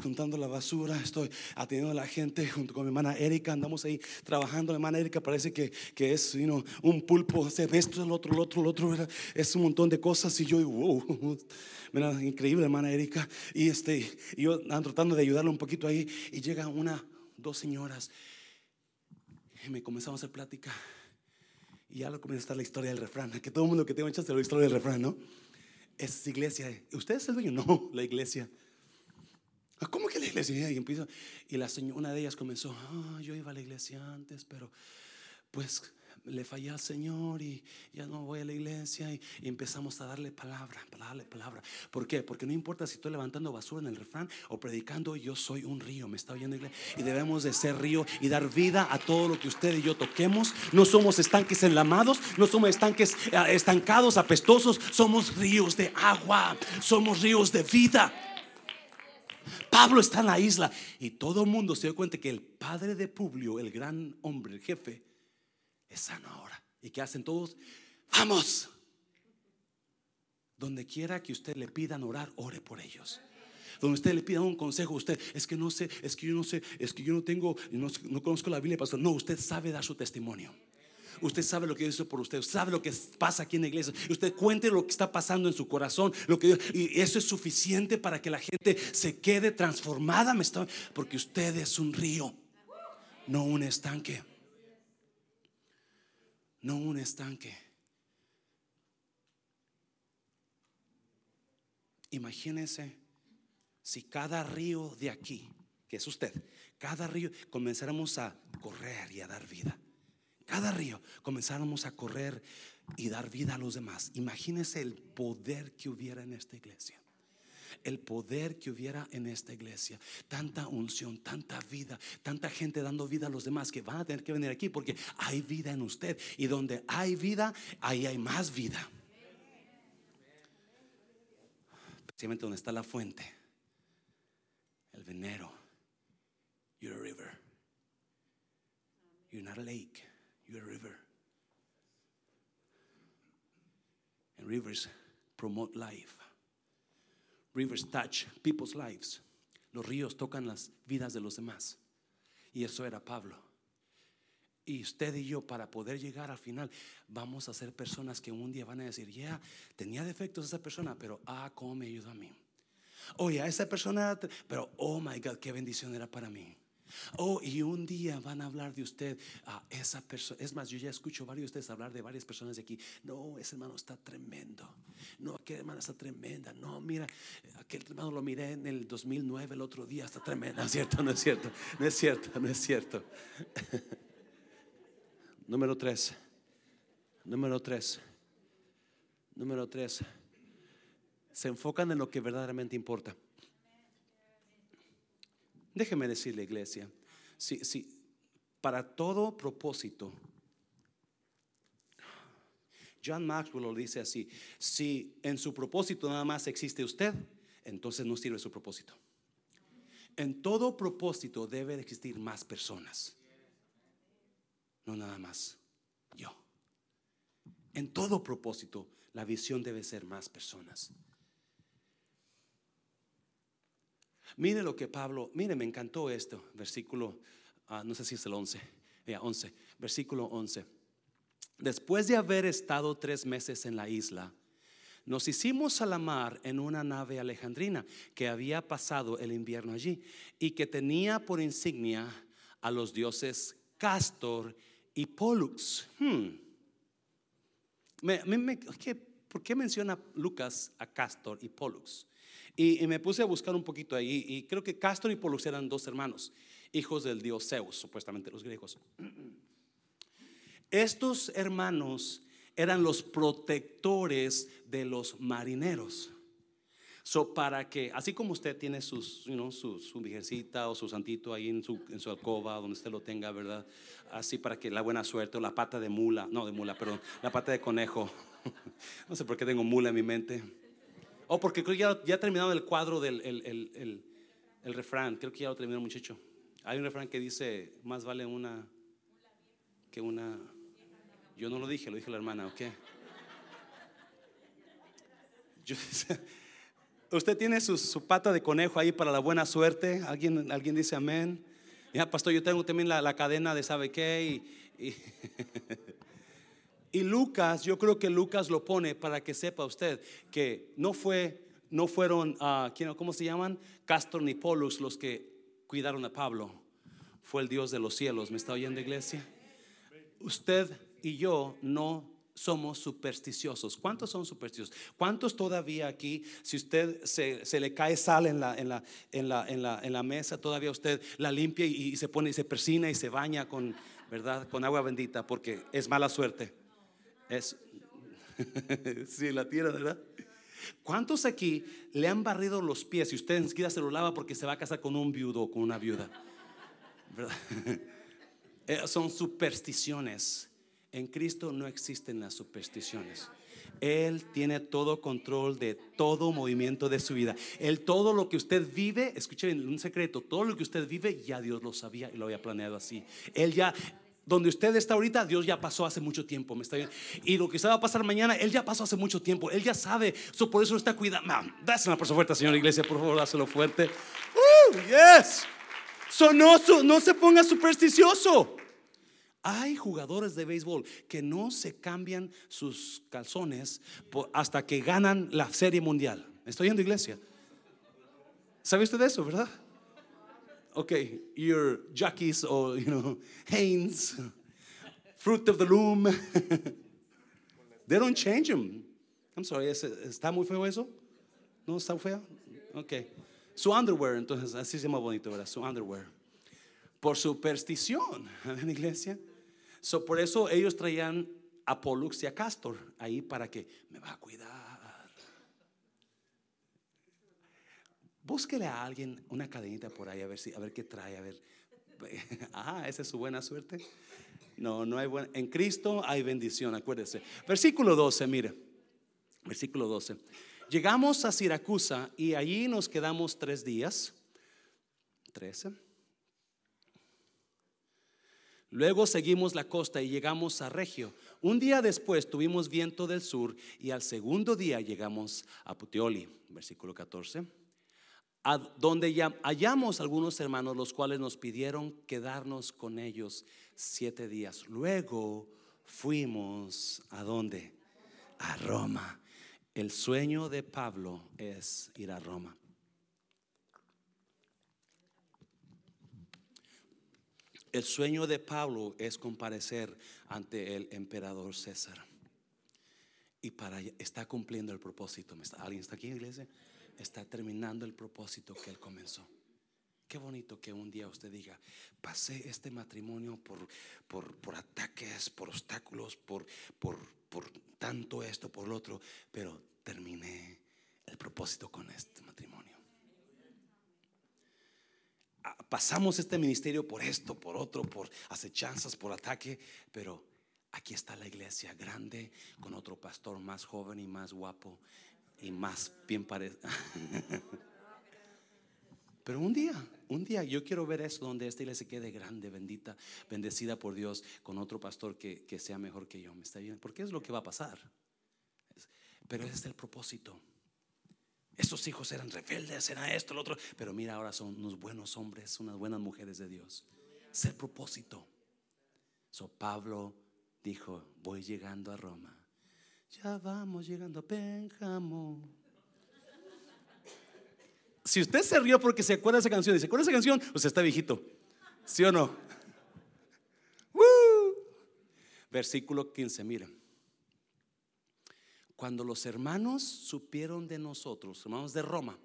juntando la basura, estoy atendiendo a la gente junto con mi hermana Erika, andamos ahí trabajando. Mi hermana Erika parece que, que es un pulpo, ve esto, el otro, el otro, el otro, es un montón de cosas y yo, wow, (laughs) mira, increíble hermana Erika. Y este, yo ando tratando de ayudarle un poquito ahí y llega una, dos señoras y me comenzamos a hacer plática. Y ya lo comienza a estar la historia del refrán, que todo mundo que tenga chance la historia del refrán, ¿no? Es iglesia. ¿Usted es el dueño? (laughs) No, la iglesia. Ah, ¿Cómo que la iglesia? Y, y la señora, una de ellas comenzó, ah, yo iba a la iglesia antes, pero pues le fallé al Señor y ya no voy a la iglesia y, empezamos a darle palabra, darle palabra. ¿Por qué? Porque no importa si estoy levantando basura en el refrán o predicando, yo soy un río, me está oyendo iglesia. Y debemos de ser río y dar vida a todo lo que usted y yo toquemos. No somos estanques enlamados, no somos estanques eh, estancados, apestosos, somos ríos de agua, somos ríos de vida. Pablo está en la isla y todo el mundo se dio cuenta que el padre de Publio, el gran hombre, el jefe, es sano ahora. ¿Y qué hacen todos? Vamos. Donde quiera que usted le pidan orar, ore por ellos. Donde usted le pida un consejo, usted es que no sé, es que yo no sé, es que yo no tengo, no, no conozco la Biblia, pastor. No, usted sabe dar su testimonio. Usted sabe lo que hizo por usted, sabe lo que pasa aquí en la iglesia. Usted cuente lo que está pasando en su corazón, lo que y eso es suficiente para que la gente se quede transformada, porque usted es un río, no un estanque no un estanque. Imagínese si cada río de aquí, que es usted, cada río comenzáramos a correr y a dar vida. Cada río comenzáramos a correr y dar vida a los demás. Imagínese el poder que hubiera en esta iglesia el poder que hubiera en esta iglesia. Tanta unción, tanta vida, tanta gente dando vida a los demás que van a tener que venir aquí porque hay vida en usted. Y donde hay vida, ahí hay más vida. Especialmente donde está la fuente, el venero. You're a river. You're not a lake, you're a river. And rivers promote life. Rivers touch people's lives. Los ríos tocan las vidas de los demás. Y eso era Pablo. Y usted y yo, para poder llegar al final, vamos a ser personas que un día van a decir, ya, tenía defectos esa persona, pero ah, cómo me ayudó a mí. Oye, a esa persona, pero oh my God, qué bendición era para mí. Oh, y un día van a hablar de usted a esa persona. Es más, yo ya escucho varios de ustedes hablar de varias personas de aquí. No, ese hermano está tremendo. No, aquel hermano está tremenda. No, mira, aquel hermano lo miré en el 2009 el otro día, está tremendo. Cierto, no es cierto, no es cierto, no es cierto. (laughs) Número tres. Número tres. Número tres. Se enfocan en lo que verdaderamente importa. Déjeme decirle, iglesia, si, si para todo propósito, John Maxwell lo dice así, si en su propósito nada más existe usted, entonces no sirve su propósito. En todo propósito debe existir más personas, no nada más yo. En todo propósito la visión debe ser más personas. Mire lo que Pablo, mire, me encantó esto, versículo, ah, no sé si es el 11, ya 11, versículo 11. Después de haber estado tres meses en la isla, nos hicimos a la mar en una nave alejandrina que había pasado el invierno allí y que tenía por insignia a los dioses Castor y Pollux. Hmm. ¿Por qué menciona Lucas a Castor y Pollux? Y, me puse a buscar un poquito ahí y creo que Castor y Polux eran dos hermanos, hijos del dios Zeus, supuestamente los griegos. (clears throat) Estos hermanos eran los protectores de los marineros. So, para que, así como usted tiene sus, su, su o su santito ahí en su, en su alcoba, donde usted lo tenga, ¿verdad? Así para que la buena suerte, o la pata de mula, no de mula, perdón, la pata de conejo. (laughs) no sé por qué tengo mula en mi mente. Oh, porque creo que ya, ha terminado el cuadro del el, refrán. Creo que ya lo terminó, muchacho. Hay un refrán que dice: Más vale una que una. Yo no lo dije, lo dije la hermana, ¿ok? usted tiene su, pata de conejo ahí para la buena suerte. ¿Alguien, alguien dice amén? Ya, pastor, yo tengo también la, cadena de sabe qué. Y (laughs) Lucas, yo creo que Lucas lo pone para que sepa usted que no fue, no fueron, uh, ¿cómo se llaman? Castor ni Polus los que cuidaron a Pablo. Fue el Dios de los cielos. ¿Me está oyendo, iglesia? Usted y yo no somos supersticiosos. ¿Cuántos son supersticiosos? ¿Cuántos todavía aquí, si usted se, se le cae sal en la, en, la, en, la, en, la, en la mesa, todavía usted la limpia y, y se pone y se persina y se baña con, ¿verdad? Con agua bendita porque es mala suerte. Es, (laughs) sí, la tierra, ¿verdad? ¿Cuántos aquí le han barrido los pies y usted enseguida se lo lava porque se va a casar con un viudo o con una viuda? ¿Verdad? (laughs) Eh, Son supersticiones. En Cristo no existen las supersticiones. Él tiene todo control de todo movimiento de su vida. Él todo lo que usted vive, escuche bien, un secreto, todo lo que usted vive ya Dios lo sabía y lo había planeado así. Él ya donde usted está ahorita, Dios ya pasó hace mucho tiempo, ¿me está? Y lo que se va a pasar mañana, Él ya pasó hace mucho tiempo, Él ya sabe, so, por eso está cuidando. Dásela una fuerte, señora iglesia, por favor, dáselo fuerte. Uh, yes. So, no, no se ponga supersticioso. Hay jugadores de béisbol que no se cambian sus calzones hasta que ganan la serie mundial. Estoy yendo iglesia. ¿Sabe usted de eso, verdad? Okay, your jockeys or you know (laughs) Hanes, fruit of the loom. (laughs) They don't change them. I'm sorry, ¿es- ¿está muy feo eso? ¿No está feo? Okay. Su underwear, entonces así se llama bonito, ¿verdad? Su underwear. Por superstición (laughs) en la iglesia. So, por eso ellos traían a Pollux y a Castor ahí para que me va a cuidar. Búsquele a alguien una cadenita por ahí a ver si a ver qué trae, a ver. (laughs) Ah, esa es su buena suerte. No, no hay buena. En Cristo hay bendición, acuérdese. Versículo 12, mire. Versículo 12. Llegamos a Siracusa y allí nos quedamos tres días. 13. Luego seguimos la costa y llegamos a Regio. Un día después tuvimos viento del sur y al segundo día llegamos a Puteoli, versículo 14, a donde ya hallamos algunos hermanos los cuales nos pidieron quedarnos con ellos siete días. Luego fuimos a dónde? A Roma. El sueño de Pablo es ir a Roma. El sueño de Pablo es comparecer ante el emperador César. Y para está cumpliendo el propósito. ¿Me está- ¿Alguien está aquí, iglesia? Está terminando el propósito que él comenzó. Qué bonito que un día usted diga, pasé este matrimonio por, por, por ataques, por obstáculos, por, por, por tanto esto, por lo otro, pero terminé el propósito con este matrimonio. Ah, Pasamos este ministerio por esto, por otro, por acechanzas, por ataque, pero aquí está la iglesia grande con otro pastor más joven y más guapo y más bien parecido. (laughs) Pero un día, un día yo quiero ver eso donde esta iglesia quede grande, bendita, bendecida por Dios, con otro pastor que, que sea mejor que yo. ¿Me está bien? Porque es lo que va a pasar. Pero ese es el propósito. Esos hijos eran rebeldes, eran esto, lo otro. Pero mira, ahora son unos buenos hombres, unas buenas mujeres de Dios. Es el propósito. So Pablo dijo: Voy llegando a Roma. Ya vamos llegando a Pénjamo. Si usted se rió porque se acuerda de esa canción y se acuerda de esa canción, pues está viejito. ¿Sí o no? ¡Woo! Versículo 15, miren. Cuando los hermanos supieron de nosotros, hermanos de Roma,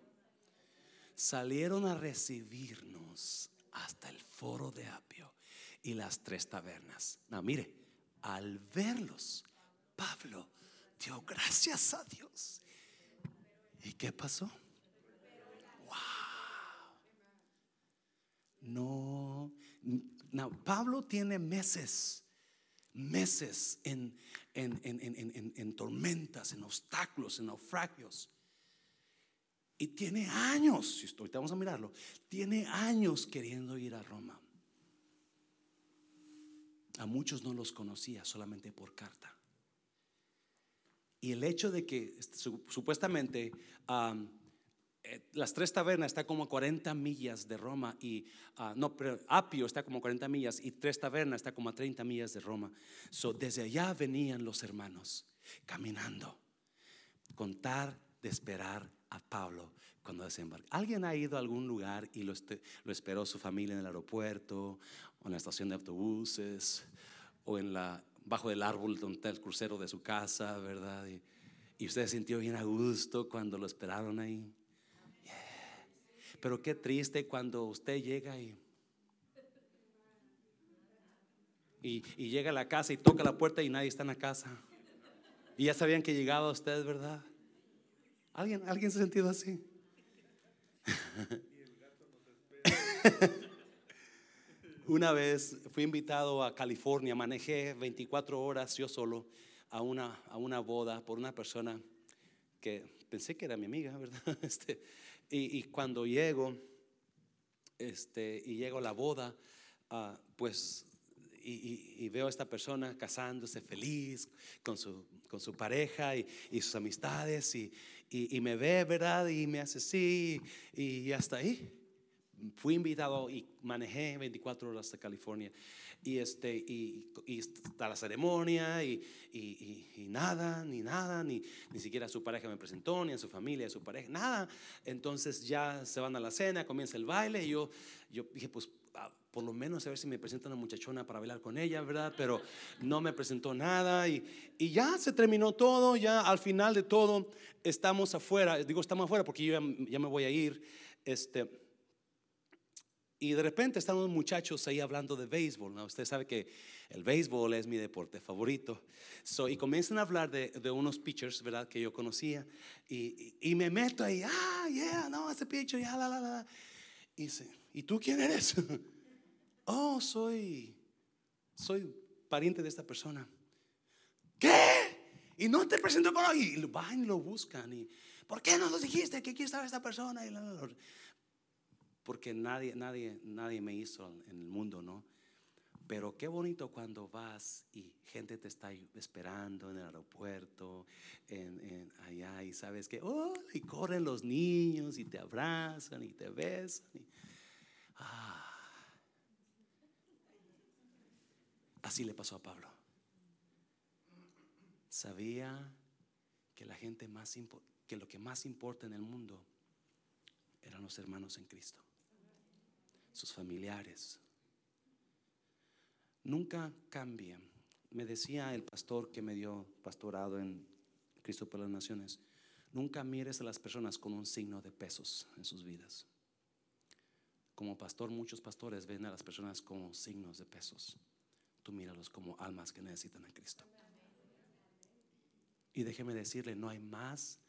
salieron a recibirnos hasta el foro de Apio y las tres tabernas. No, mire, al verlos, Pablo gracias a Dios. ¿Y qué pasó? No, no, Pablo tiene meses, meses en, en, en- en- en- en- en tormentas, en obstáculos, en naufragios. Y tiene años, ahorita vamos a mirarlo, tiene años queriendo ir a Roma. A muchos no los conocía solamente por carta. Y el hecho de que su- supuestamente am, eh, las tres tabernas está como a 40 millas de Roma y ah, no, pero Apio está como a 40 millas y tres tabernas está como a 30 millas de Roma. So, desde allá venían los hermanos caminando, contar de esperar a Pablo cuando desembarcó. ¿Alguien ha ido a algún lugar y lo, este- lo esperó su familia en el aeropuerto o en la estación de autobuses o en la bajo el árbol donde está el crucero de su casa, ¿verdad? Y, y usted se sintió bien a gusto cuando lo esperaron ahí. Pero qué triste cuando usted llega y, y, y llega a la casa y toca la puerta y nadie está en la casa. Y ya sabían que llegaba usted, ¿verdad? ¿Alguien, ¿alguien se ha sentido así? (laughs) Una vez fui invitado a California, manejé 24 horas yo solo a una, a una boda por una persona que pensé que era mi amiga, ¿verdad? (laughs) Este, y, y, cuando llego, este, y llego a la boda, uh, pues, y, y, y, veo a esta persona casándose feliz con su, con su pareja y, sus amistades, y, me ve, ¿verdad? Y me hace sí, y hasta ahí fui invitado y manejé 24 horas de California. Y este y, y está la ceremonia y, y, nada ni nada ni ni siquiera su pareja me presentó ni a su familia su pareja nada. Entonces ya se van a la cena comienza el baile y yo yo dije pues ah, por lo menos a ver si me presenta una muchachona para bailar con ella verdad pero no me presentó nada y, y ya se terminó todo ya al final de todo estamos afuera digo estamos afuera porque yo ya, ya me voy a ir este y de repente están unos muchachos ahí hablando de béisbol. ¿no? Usted sabe que el béisbol es mi deporte favorito. So, y comienzan a hablar de, de, unos pitchers, ¿verdad? Que yo conocía. Y, y, me meto ahí, ah, yeah, no, ese pitcher, ya, la, la, la. Y dice, ¿y tú quién eres? (laughs) oh, soy, soy pariente de esta persona. ¿Qué? Y no te presento con Y van y lo buscan. Y, ¿Por qué no nos dijiste que aquí estaba esta persona? Y la, la, la porque nadie, nadie, nadie me hizo en el mundo, ¿no? Pero qué bonito cuando vas y gente te está esperando en el aeropuerto, en, allá, y sabes que, oh, y corren los niños y te abrazan y te besan. ah. Así le pasó a Pablo. Sabía que la gente más que lo que más importa en el mundo eran los hermanos en Cristo sus familiares. Nunca cambian. Me decía el pastor que me dio pastorado en Cristo por las Naciones, nunca mires a las personas con un signo de pesos en sus vidas. Como pastor, muchos pastores ven a las personas como signos de pesos. Tú míralos como almas que necesitan a Cristo. Y déjeme decirle, no hay más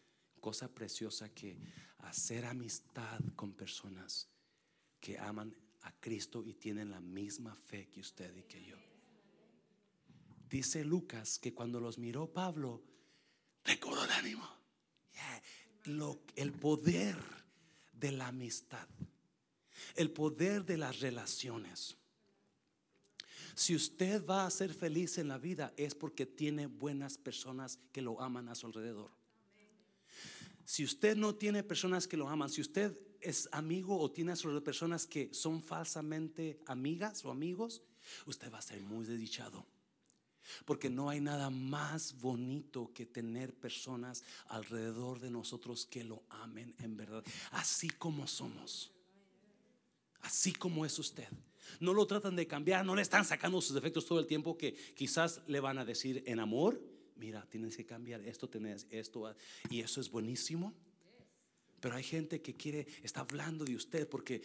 cosa preciosa que hacer amistad con personas que aman a Cristo y tienen la misma fe que usted y que yo. Dice Lucas que cuando los miró Pablo, recobró el ánimo. el poder de la amistad, el poder de las relaciones. Si usted va a ser feliz en la vida es porque tiene buenas personas que lo aman a su alrededor. Si usted no tiene personas que lo aman, si usted es amigo o tiene a personas que son falsamente amigas o amigos, usted va a ser muy desdichado. Porque no hay nada más bonito que tener personas alrededor de nosotros que lo amen en verdad, así como somos. Así como es usted. No lo tratan de cambiar, no le están sacando sus defectos todo el tiempo que quizás le van a decir en amor, mira, tienes que cambiar esto, tenés esto, y eso es buenísimo. Pero hay gente que quiere, está hablando de usted porque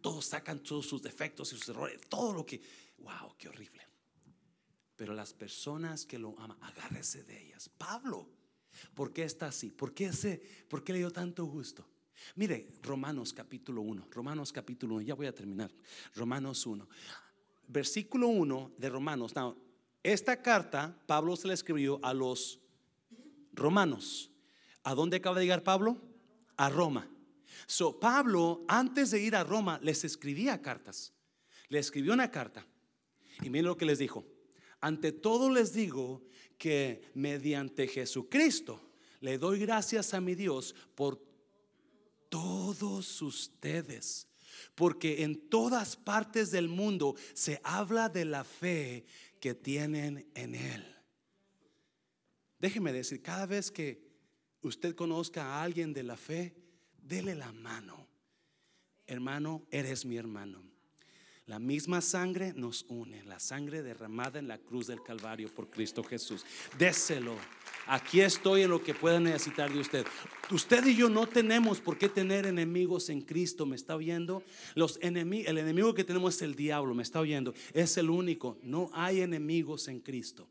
todos sacan todos sus defectos y sus errores, todo lo que, wow, qué horrible. Pero las personas que lo aman, agárrese de ellas. Pablo, ¿por qué está así? ¿Por qué, ese, ¿Por qué le dio tanto gusto? Mire, Romanos capítulo 1, Romanos capítulo 1, ya voy a terminar. Romanos 1, versículo 1 de Romanos. esta carta Pablo se la escribió a los romanos. ¿A dónde acaba de llegar Pablo? A Roma. So, Pablo, antes de ir a Roma, les escribía cartas. Le escribió una carta. Y miren lo que les dijo. Ante todo les digo que mediante Jesucristo le doy gracias a mi Dios por todos ustedes. Porque en todas partes del mundo se habla de la fe que tienen en Él. Déjeme decir, cada vez que usted conozca a alguien de la fe, dele la mano. Hermano, eres mi hermano. La misma sangre nos une, la sangre derramada en la cruz del Calvario por Cristo Jesús. Déselo. Aquí estoy en lo que pueda necesitar de usted. Usted y yo no tenemos por qué tener enemigos en Cristo, ¿me está oyendo? Los enemigos, el enemigo que tenemos es el diablo, ¿me está oyendo? Es el único. No hay enemigos en Cristo.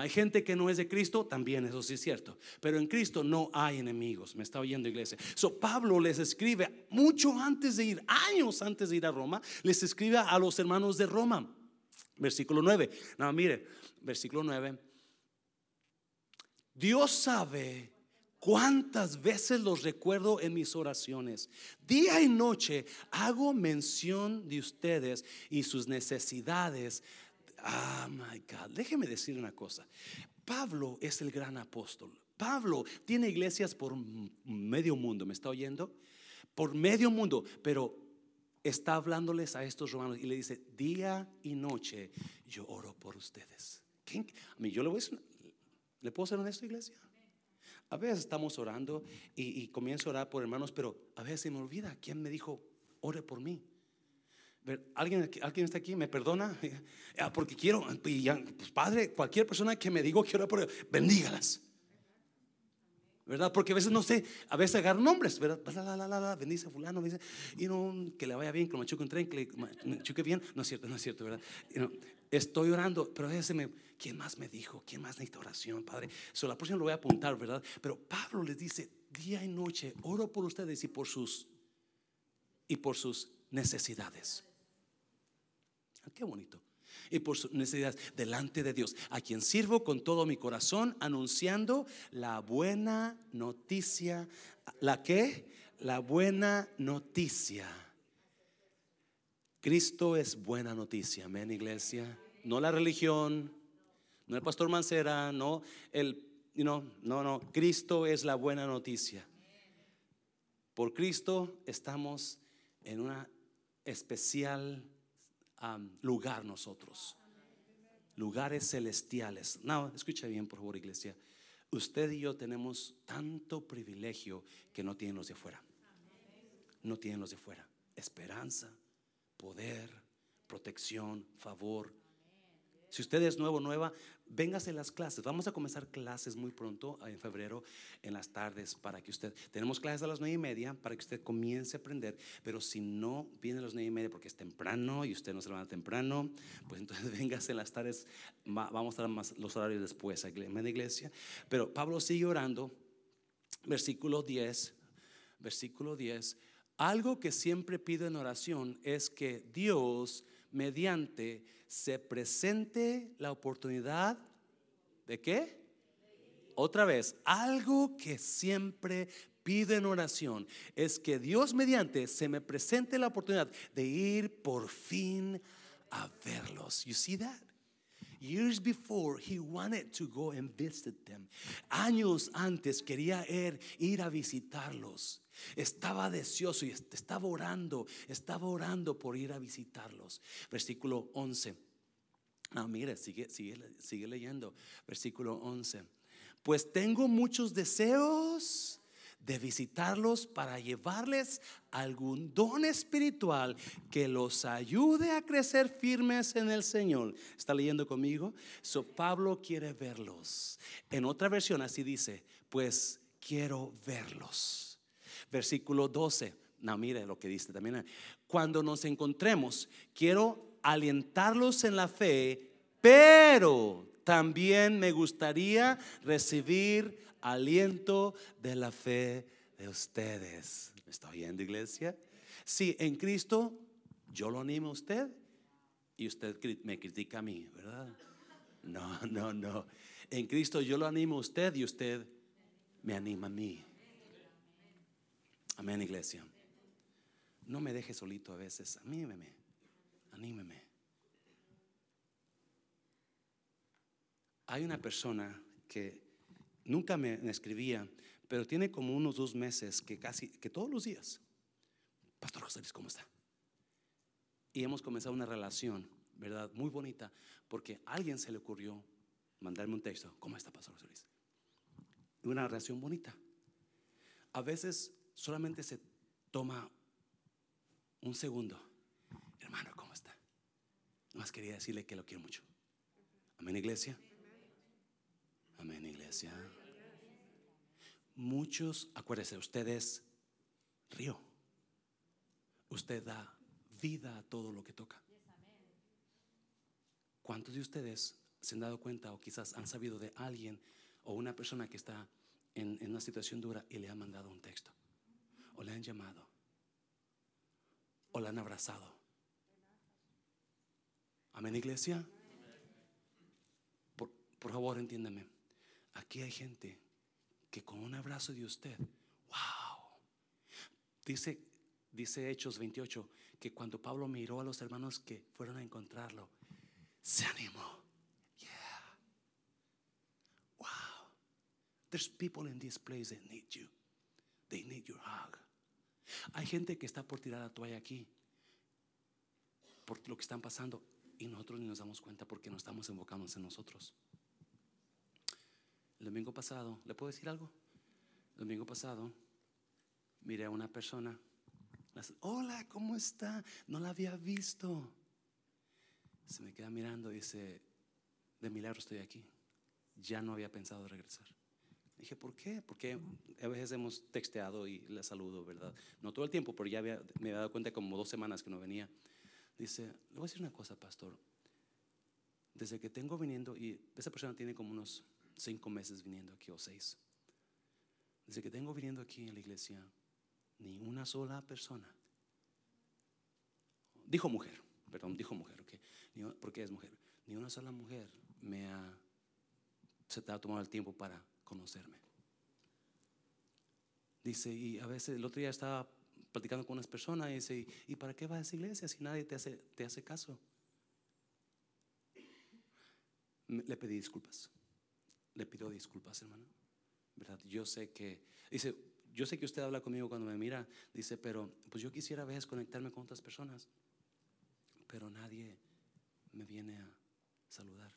Hay gente que no es de Cristo, también eso sí es cierto. Pero en Cristo no hay enemigos. Me está oyendo iglesia. So Pablo les escribe mucho antes de ir, años antes de ir a Roma, les escribe a los hermanos de Roma. Versículo 9. No, mire, versículo 9. Dios sabe cuántas veces los recuerdo en mis oraciones. Día y noche hago mención de ustedes y sus necesidades Ah, my God. Déjeme decir una cosa. Pablo es el gran apóstol. Pablo tiene iglesias por medio mundo. ¿Me está oyendo? Por medio mundo. Pero está hablándoles a estos romanos y le dice, día y noche yo oro por ustedes. A mí, yo le voy a ¿le puedo ser honesto, iglesia? A veces estamos orando y, y comienzo a orar por hermanos, pero a veces se me olvida quién me dijo, ore por mí. ¿Alguien, ¿Alguien está aquí? ¿Me perdona? (laughs) Ah, porque quiero, pues Padre, cualquier persona que me diga quiero por bendígalas. ¿Verdad? Porque a veces no sé, a veces agarro nombres, ¿verdad? La, la, la, bendice a fulano, dice, y no, que le vaya bien, que lo machuque un tren, que le machuque bien. No es cierto, no es cierto, ¿verdad? estoy orando, pero a veces me, ¿quién más me dijo? ¿Quién más necesita oración, Padre? So, la próxima lo voy a apuntar, ¿verdad? Pero Pablo les dice, día y noche, oro por ustedes y por sus, y por sus necesidades. Qué bonito. Y por sus necesidades delante de Dios, a quien sirvo con todo mi corazón, anunciando la buena noticia. ¿La qué? La buena noticia. Cristo es buena noticia, amén, iglesia. No la religión, no el pastor Mancera, no el, no, no, no. Cristo es la buena noticia. Por Cristo estamos en una especial lugar nosotros. Lugares celestiales. No, escucha bien, por favor, iglesia. Usted y yo tenemos tanto privilegio que no tienen los de afuera. No tienen los de afuera. Esperanza, poder, protección, favor. Si usted es nuevo, nueva, véngase a las clases. Vamos a comenzar clases muy pronto, en febrero, en las tardes, para que usted. Tenemos clases a las nueve y media para que usted comience a aprender. Pero si no viene a las nueve y media porque es temprano y usted no se levanta temprano, pues entonces (laughs) véngase en las tardes. Vamos a dar más los horarios después en la iglesia. Pero Pablo sigue orando. Versículo 10. Versículo 10. Algo que siempre pido en oración es que Dios, mediante se presente la oportunidad de qué? Otra vez, algo que siempre pido en oración es que Dios mediante se me presente la oportunidad de ir por fin a verlos. You see that? Years before, he wanted to go and visit them. Años antes quería ir, ir a visitarlos. Estaba deseoso y estaba orando, estaba orando por ir a visitarlos. Versículo 11. Ah, mire, sigue, sigue, sigue leyendo. Versículo 11. Pues tengo muchos deseos de visitarlos para llevarles algún don espiritual que los ayude a crecer firmes en el Señor. ¿Está leyendo conmigo? So Pablo quiere verlos. En otra versión así dice, pues quiero verlos. Versículo 12. No, mire lo que dice también. Cuando nos encontremos, quiero alientarlos en la fe, pero también me gustaría recibir aliento de la fe de ustedes. ¿Me está oyendo, iglesia? Sí, en Cristo yo lo animo a usted y usted me critica a mí, ¿verdad? No, no, no. En Cristo yo lo animo a usted y usted me anima a mí. Amén, iglesia. No me deje solito a veces. Anímeme, anímeme. Hay una persona que nunca me, escribía, pero tiene como unos dos meses que casi, que todos los días, Pastor José Luis, ¿cómo está? Y hemos comenzado una relación, ¿verdad? Muy bonita, porque a alguien se le ocurrió mandarme un texto, ¿cómo está Pastor José Luis? Una relación bonita. A veces solamente se toma un segundo, hermano, ¿cómo está? quería decirle que lo quiero mucho. Amén, iglesia. Amén, iglesia. Muchos, acuérdense, ustedes río. Usted da vida a todo lo que toca. ¿Cuántos de ustedes se han dado cuenta o quizás han sabido de alguien o una persona que está en una situación dura y le ha mandado un texto? O le han llamado. O le han abrazado. Amén, iglesia. Por, por favor, entiéndame. Aquí hay gente que con un abrazo de usted, wow. Dice, dice Hechos 28 que cuando Pablo miró a los hermanos que fueron a encontrarlo, se animó. Yeah. Wow. There's people in this place that need you. They need your hug. Hay gente que está por tirar la toalla aquí por lo que están pasando y nosotros ni nos damos cuenta porque no estamos enfocándonos en nosotros. El domingo pasado, ¿le puedo decir algo? El domingo pasado miré a una persona. Hola, ¿cómo está? No la había visto. Se me queda mirando y dice, de milagro estoy aquí. Ya no había pensado regresar. Dije, ¿por qué? Porque a veces hemos texteado y le saludo, ¿verdad? No todo el tiempo, pero ya me había dado cuenta como dos semanas que no venía. Dice, le voy a decir una cosa, pastor. Desde que tengo viniendo, y esa persona tiene como unos cinco meses viniendo aquí o seis. Desde que tengo viniendo aquí en la iglesia, ni una sola persona, dijo mujer, perdón, dijo mujer, okay, porque es mujer, ni una sola mujer me ha, se te ha tomado el tiempo para conocerme. Dice, y a veces el otro día estaba platicando con unas personas y dice, ¿y para qué vas a esa iglesia si nadie te hace, te hace caso? Le pedí disculpas. Le pido disculpas, hermano. ¿Verdad? Yo sé que, dice, yo sé que usted habla conmigo cuando me mira, dice, pero pues yo quisiera a veces conectarme con otras personas, pero nadie me viene a saludar.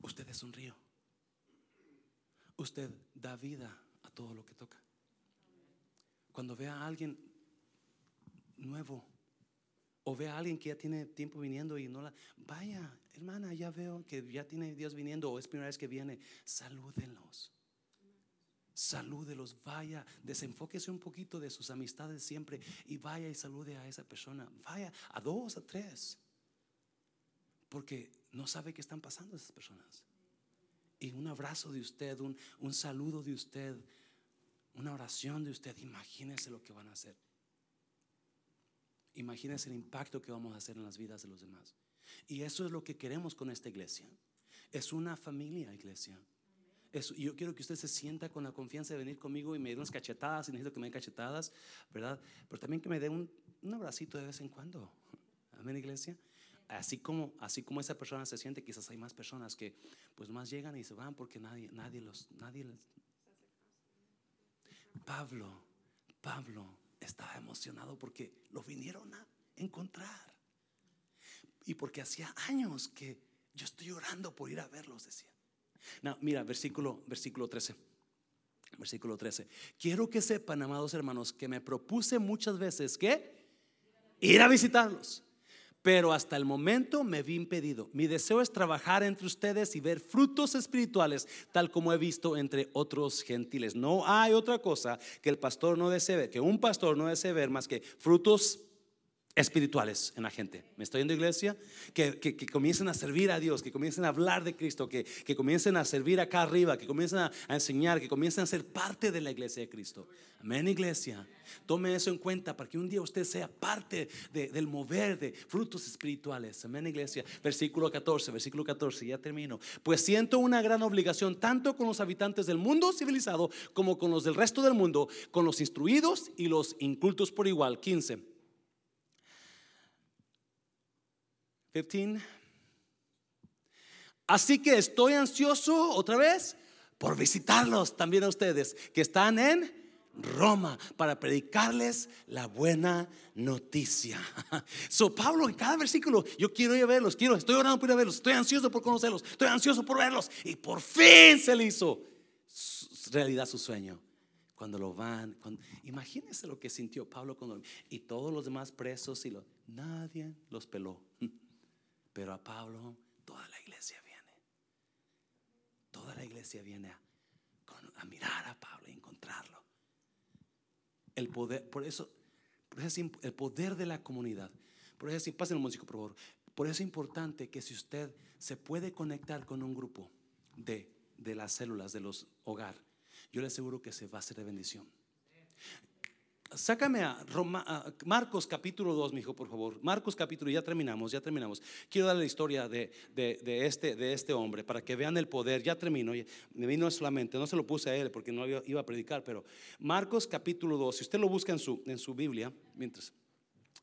Usted es un río. Usted da vida a todo lo que toca. Cuando vea a alguien nuevo o vea a alguien que ya tiene tiempo viniendo y no la, vaya, hermana, ya veo que ya tiene Dios viniendo o es primera vez que viene, salúdenlos. Salúdelos, vaya, desenfóquese un poquito de sus amistades siempre y vaya y salude a esa persona. Vaya a dos, a tres. Porque no sabe qué están pasando esas personas. Y un abrazo de usted, un, un saludo de usted, una oración de usted, imagínese lo que van a hacer. Imagínese el impacto que vamos a hacer en las vidas de los demás. Y eso es lo que queremos con esta iglesia. Es una familia, iglesia. yo quiero que usted se sienta con la confianza de venir conmigo y me dé unas cachetadas, y necesito que me dé cachetadas, ¿verdad? Pero también que me dé un, un abracito de vez en cuando. Amén, iglesia. Así como, así como esa persona se siente, quizás hay más personas que pues más llegan y se van porque nadie, nadie los, nadie Pablo, Pablo estaba emocionado porque lo vinieron a encontrar. Y porque hacía años que yo estoy orando por ir a verlos, decía. No, mira, versículo, versículo 13. Versículo 13. Quiero que sepan, amados hermanos, que me propuse muchas veces que ir a visitarlos pero hasta el momento me vi impedido. Mi deseo es trabajar entre ustedes y ver frutos espirituales, tal como he visto entre otros gentiles. No hay otra cosa que el pastor no desee ver, que un pastor no desee ver más que frutos espirituales en la gente. ¿Me estoy yendo, iglesia? Que, que, comiencen a servir a Dios, que comiencen a hablar de Cristo, que, que comiencen a servir acá arriba, que comiencen a, enseñar, que comiencen a ser parte de la iglesia de Cristo. Amén, iglesia. Tome eso en cuenta para que un día usted sea parte del mover de frutos espirituales. Amén, iglesia. Versículo 14, versículo 14, ya termino. Pues siento una gran obligación tanto con los habitantes del mundo civilizado como con los del resto del mundo, con los instruidos y los incultos por igual. 15 15. Así que estoy ansioso otra vez por visitarlos también a ustedes que están en Roma para predicarles la buena noticia. (laughs) So Pablo en cada versículo, yo quiero ir a verlos, quiero, estoy orando por ir a verlos, estoy ansioso por conocerlos, estoy ansioso por verlos y por fin se le hizo realidad su sueño. cuando lo van, imagínense lo que sintió Pablo cuando y todos los demás presos y lo, nadie los peló. (laughs) Pero a Pablo toda la iglesia viene. Toda la iglesia viene a, mirar a Pablo y encontrarlo. El poder, por eso, por eso el poder de la comunidad. Por eso, pasen el músico, por favor. Por eso es importante que si usted se puede conectar con un grupo de, de las células de los hogar, yo le aseguro que se va a hacer de bendición. Sácame a, Marcos capítulo 2, mi hijo, por favor. Marcos capítulo, ya terminamos, ya terminamos. Quiero dar la historia de, de, este, de este hombre para que vean el poder. Ya termino, me vino solamente, no se lo puse a él porque no iba a predicar, pero Marcos capítulo 2, si usted lo busca en su, en su Biblia, mientras,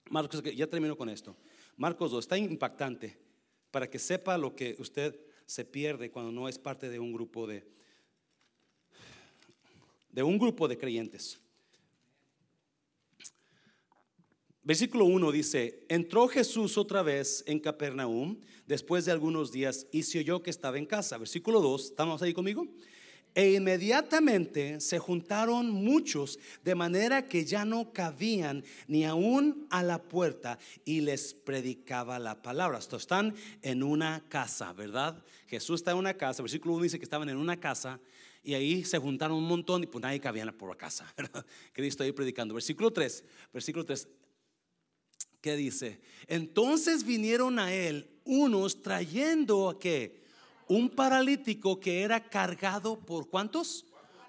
Marcos, ya termino con esto. Marcos 2, está impactante para que sepa lo que usted se pierde cuando no es parte de un grupo de, de un grupo de creyentes. Versículo 1 dice, entró Jesús otra vez en Capernaum después de algunos días y se oyó que estaba en casa. Versículo 2, ¿estamos ahí conmigo? E inmediatamente se juntaron muchos de manera que ya no cabían ni aún a la puerta y les predicaba la palabra. Esto están en una casa, ¿verdad? Jesús está en una casa. Versículo 1 dice que estaban en una casa y ahí se juntaron un montón y pues nadie cabía por la casa. (laughs) ¿verdad? Cristo ahí predicando. Versículo 3, versículo 3. ¿Qué dice? Entonces vinieron a él unos trayendo a qué? un paralítico que era cargado por cuántos?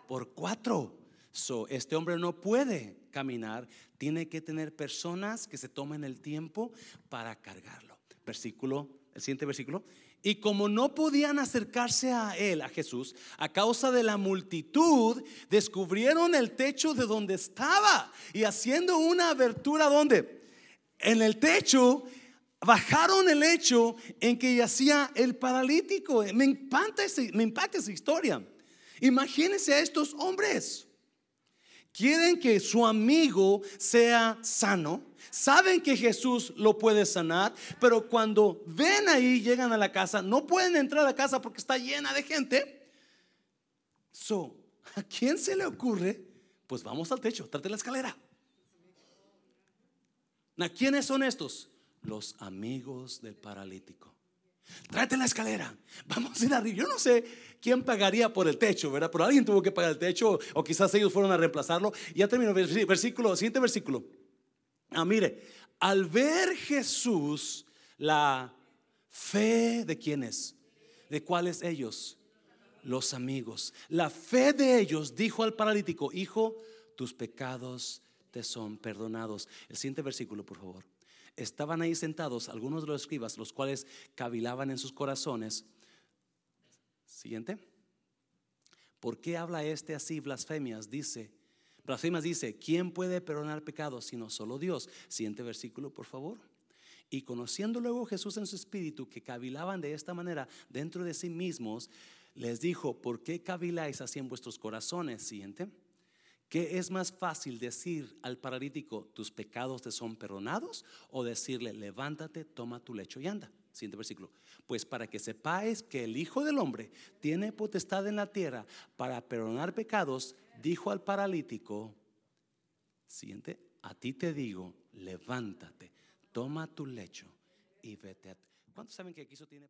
Por cuatro. So, este hombre no puede caminar, tiene que tener personas que se tomen el tiempo para cargarlo. Versículo, el siguiente versículo. Y como no podían acercarse a él, a Jesús, a causa de la multitud, descubrieron el techo de donde estaba y haciendo una abertura donde en el techo bajaron el hecho en que yacía el paralítico. Me impacta, me impacta esa historia. Imagínense a estos hombres. Quieren que su amigo sea sano. Saben que Jesús lo puede sanar, pero cuando ven ahí, llegan a la casa, no pueden entrar a la casa porque está llena de gente. So, ¿a quién se le ocurre? Pues vamos al techo, trate la escalera. ¿A quiénes son estos? los amigos del paralítico. Tráete la escalera. (laughs) Vamos a ir arriba. Yo no sé quién pagaría por el techo, ¿verdad? Pero alguien tuvo que pagar el techo o quizás ellos fueron a reemplazarlo. Ya termino. Versículo, siguiente versículo. Ah, mire, al ver Jesús la fe de quienes, de cuáles ellos, los amigos. La fe de ellos dijo al paralítico, hijo, tus pecados son perdonados. El siguiente versículo, por favor estaban ahí sentados algunos de los escribas, los cuales cavilaban en sus corazones. Siguiente. ¿Por qué habla este así blasfemias? Dice, blasfemias dice, ¿quién puede perdonar pecados sino solo Dios? Siguiente versículo, por favor. Y conociendo luego Jesús en su espíritu que cavilaban de esta manera dentro de sí mismos, les dijo, ¿por qué caviláis así en vuestros corazones? Siguiente. ¿Qué es más fácil decir al paralítico, tus pecados te son perdonados? O decirle, levántate, toma tu lecho y anda. Siguiente versículo. Pues para que sepáis que el Hijo del Hombre tiene potestad en la tierra para perdonar pecados, dijo al paralítico, siguiente, a ti te digo, levántate, toma tu lecho y vete. ¿Cuántos saben que aquí eso tiene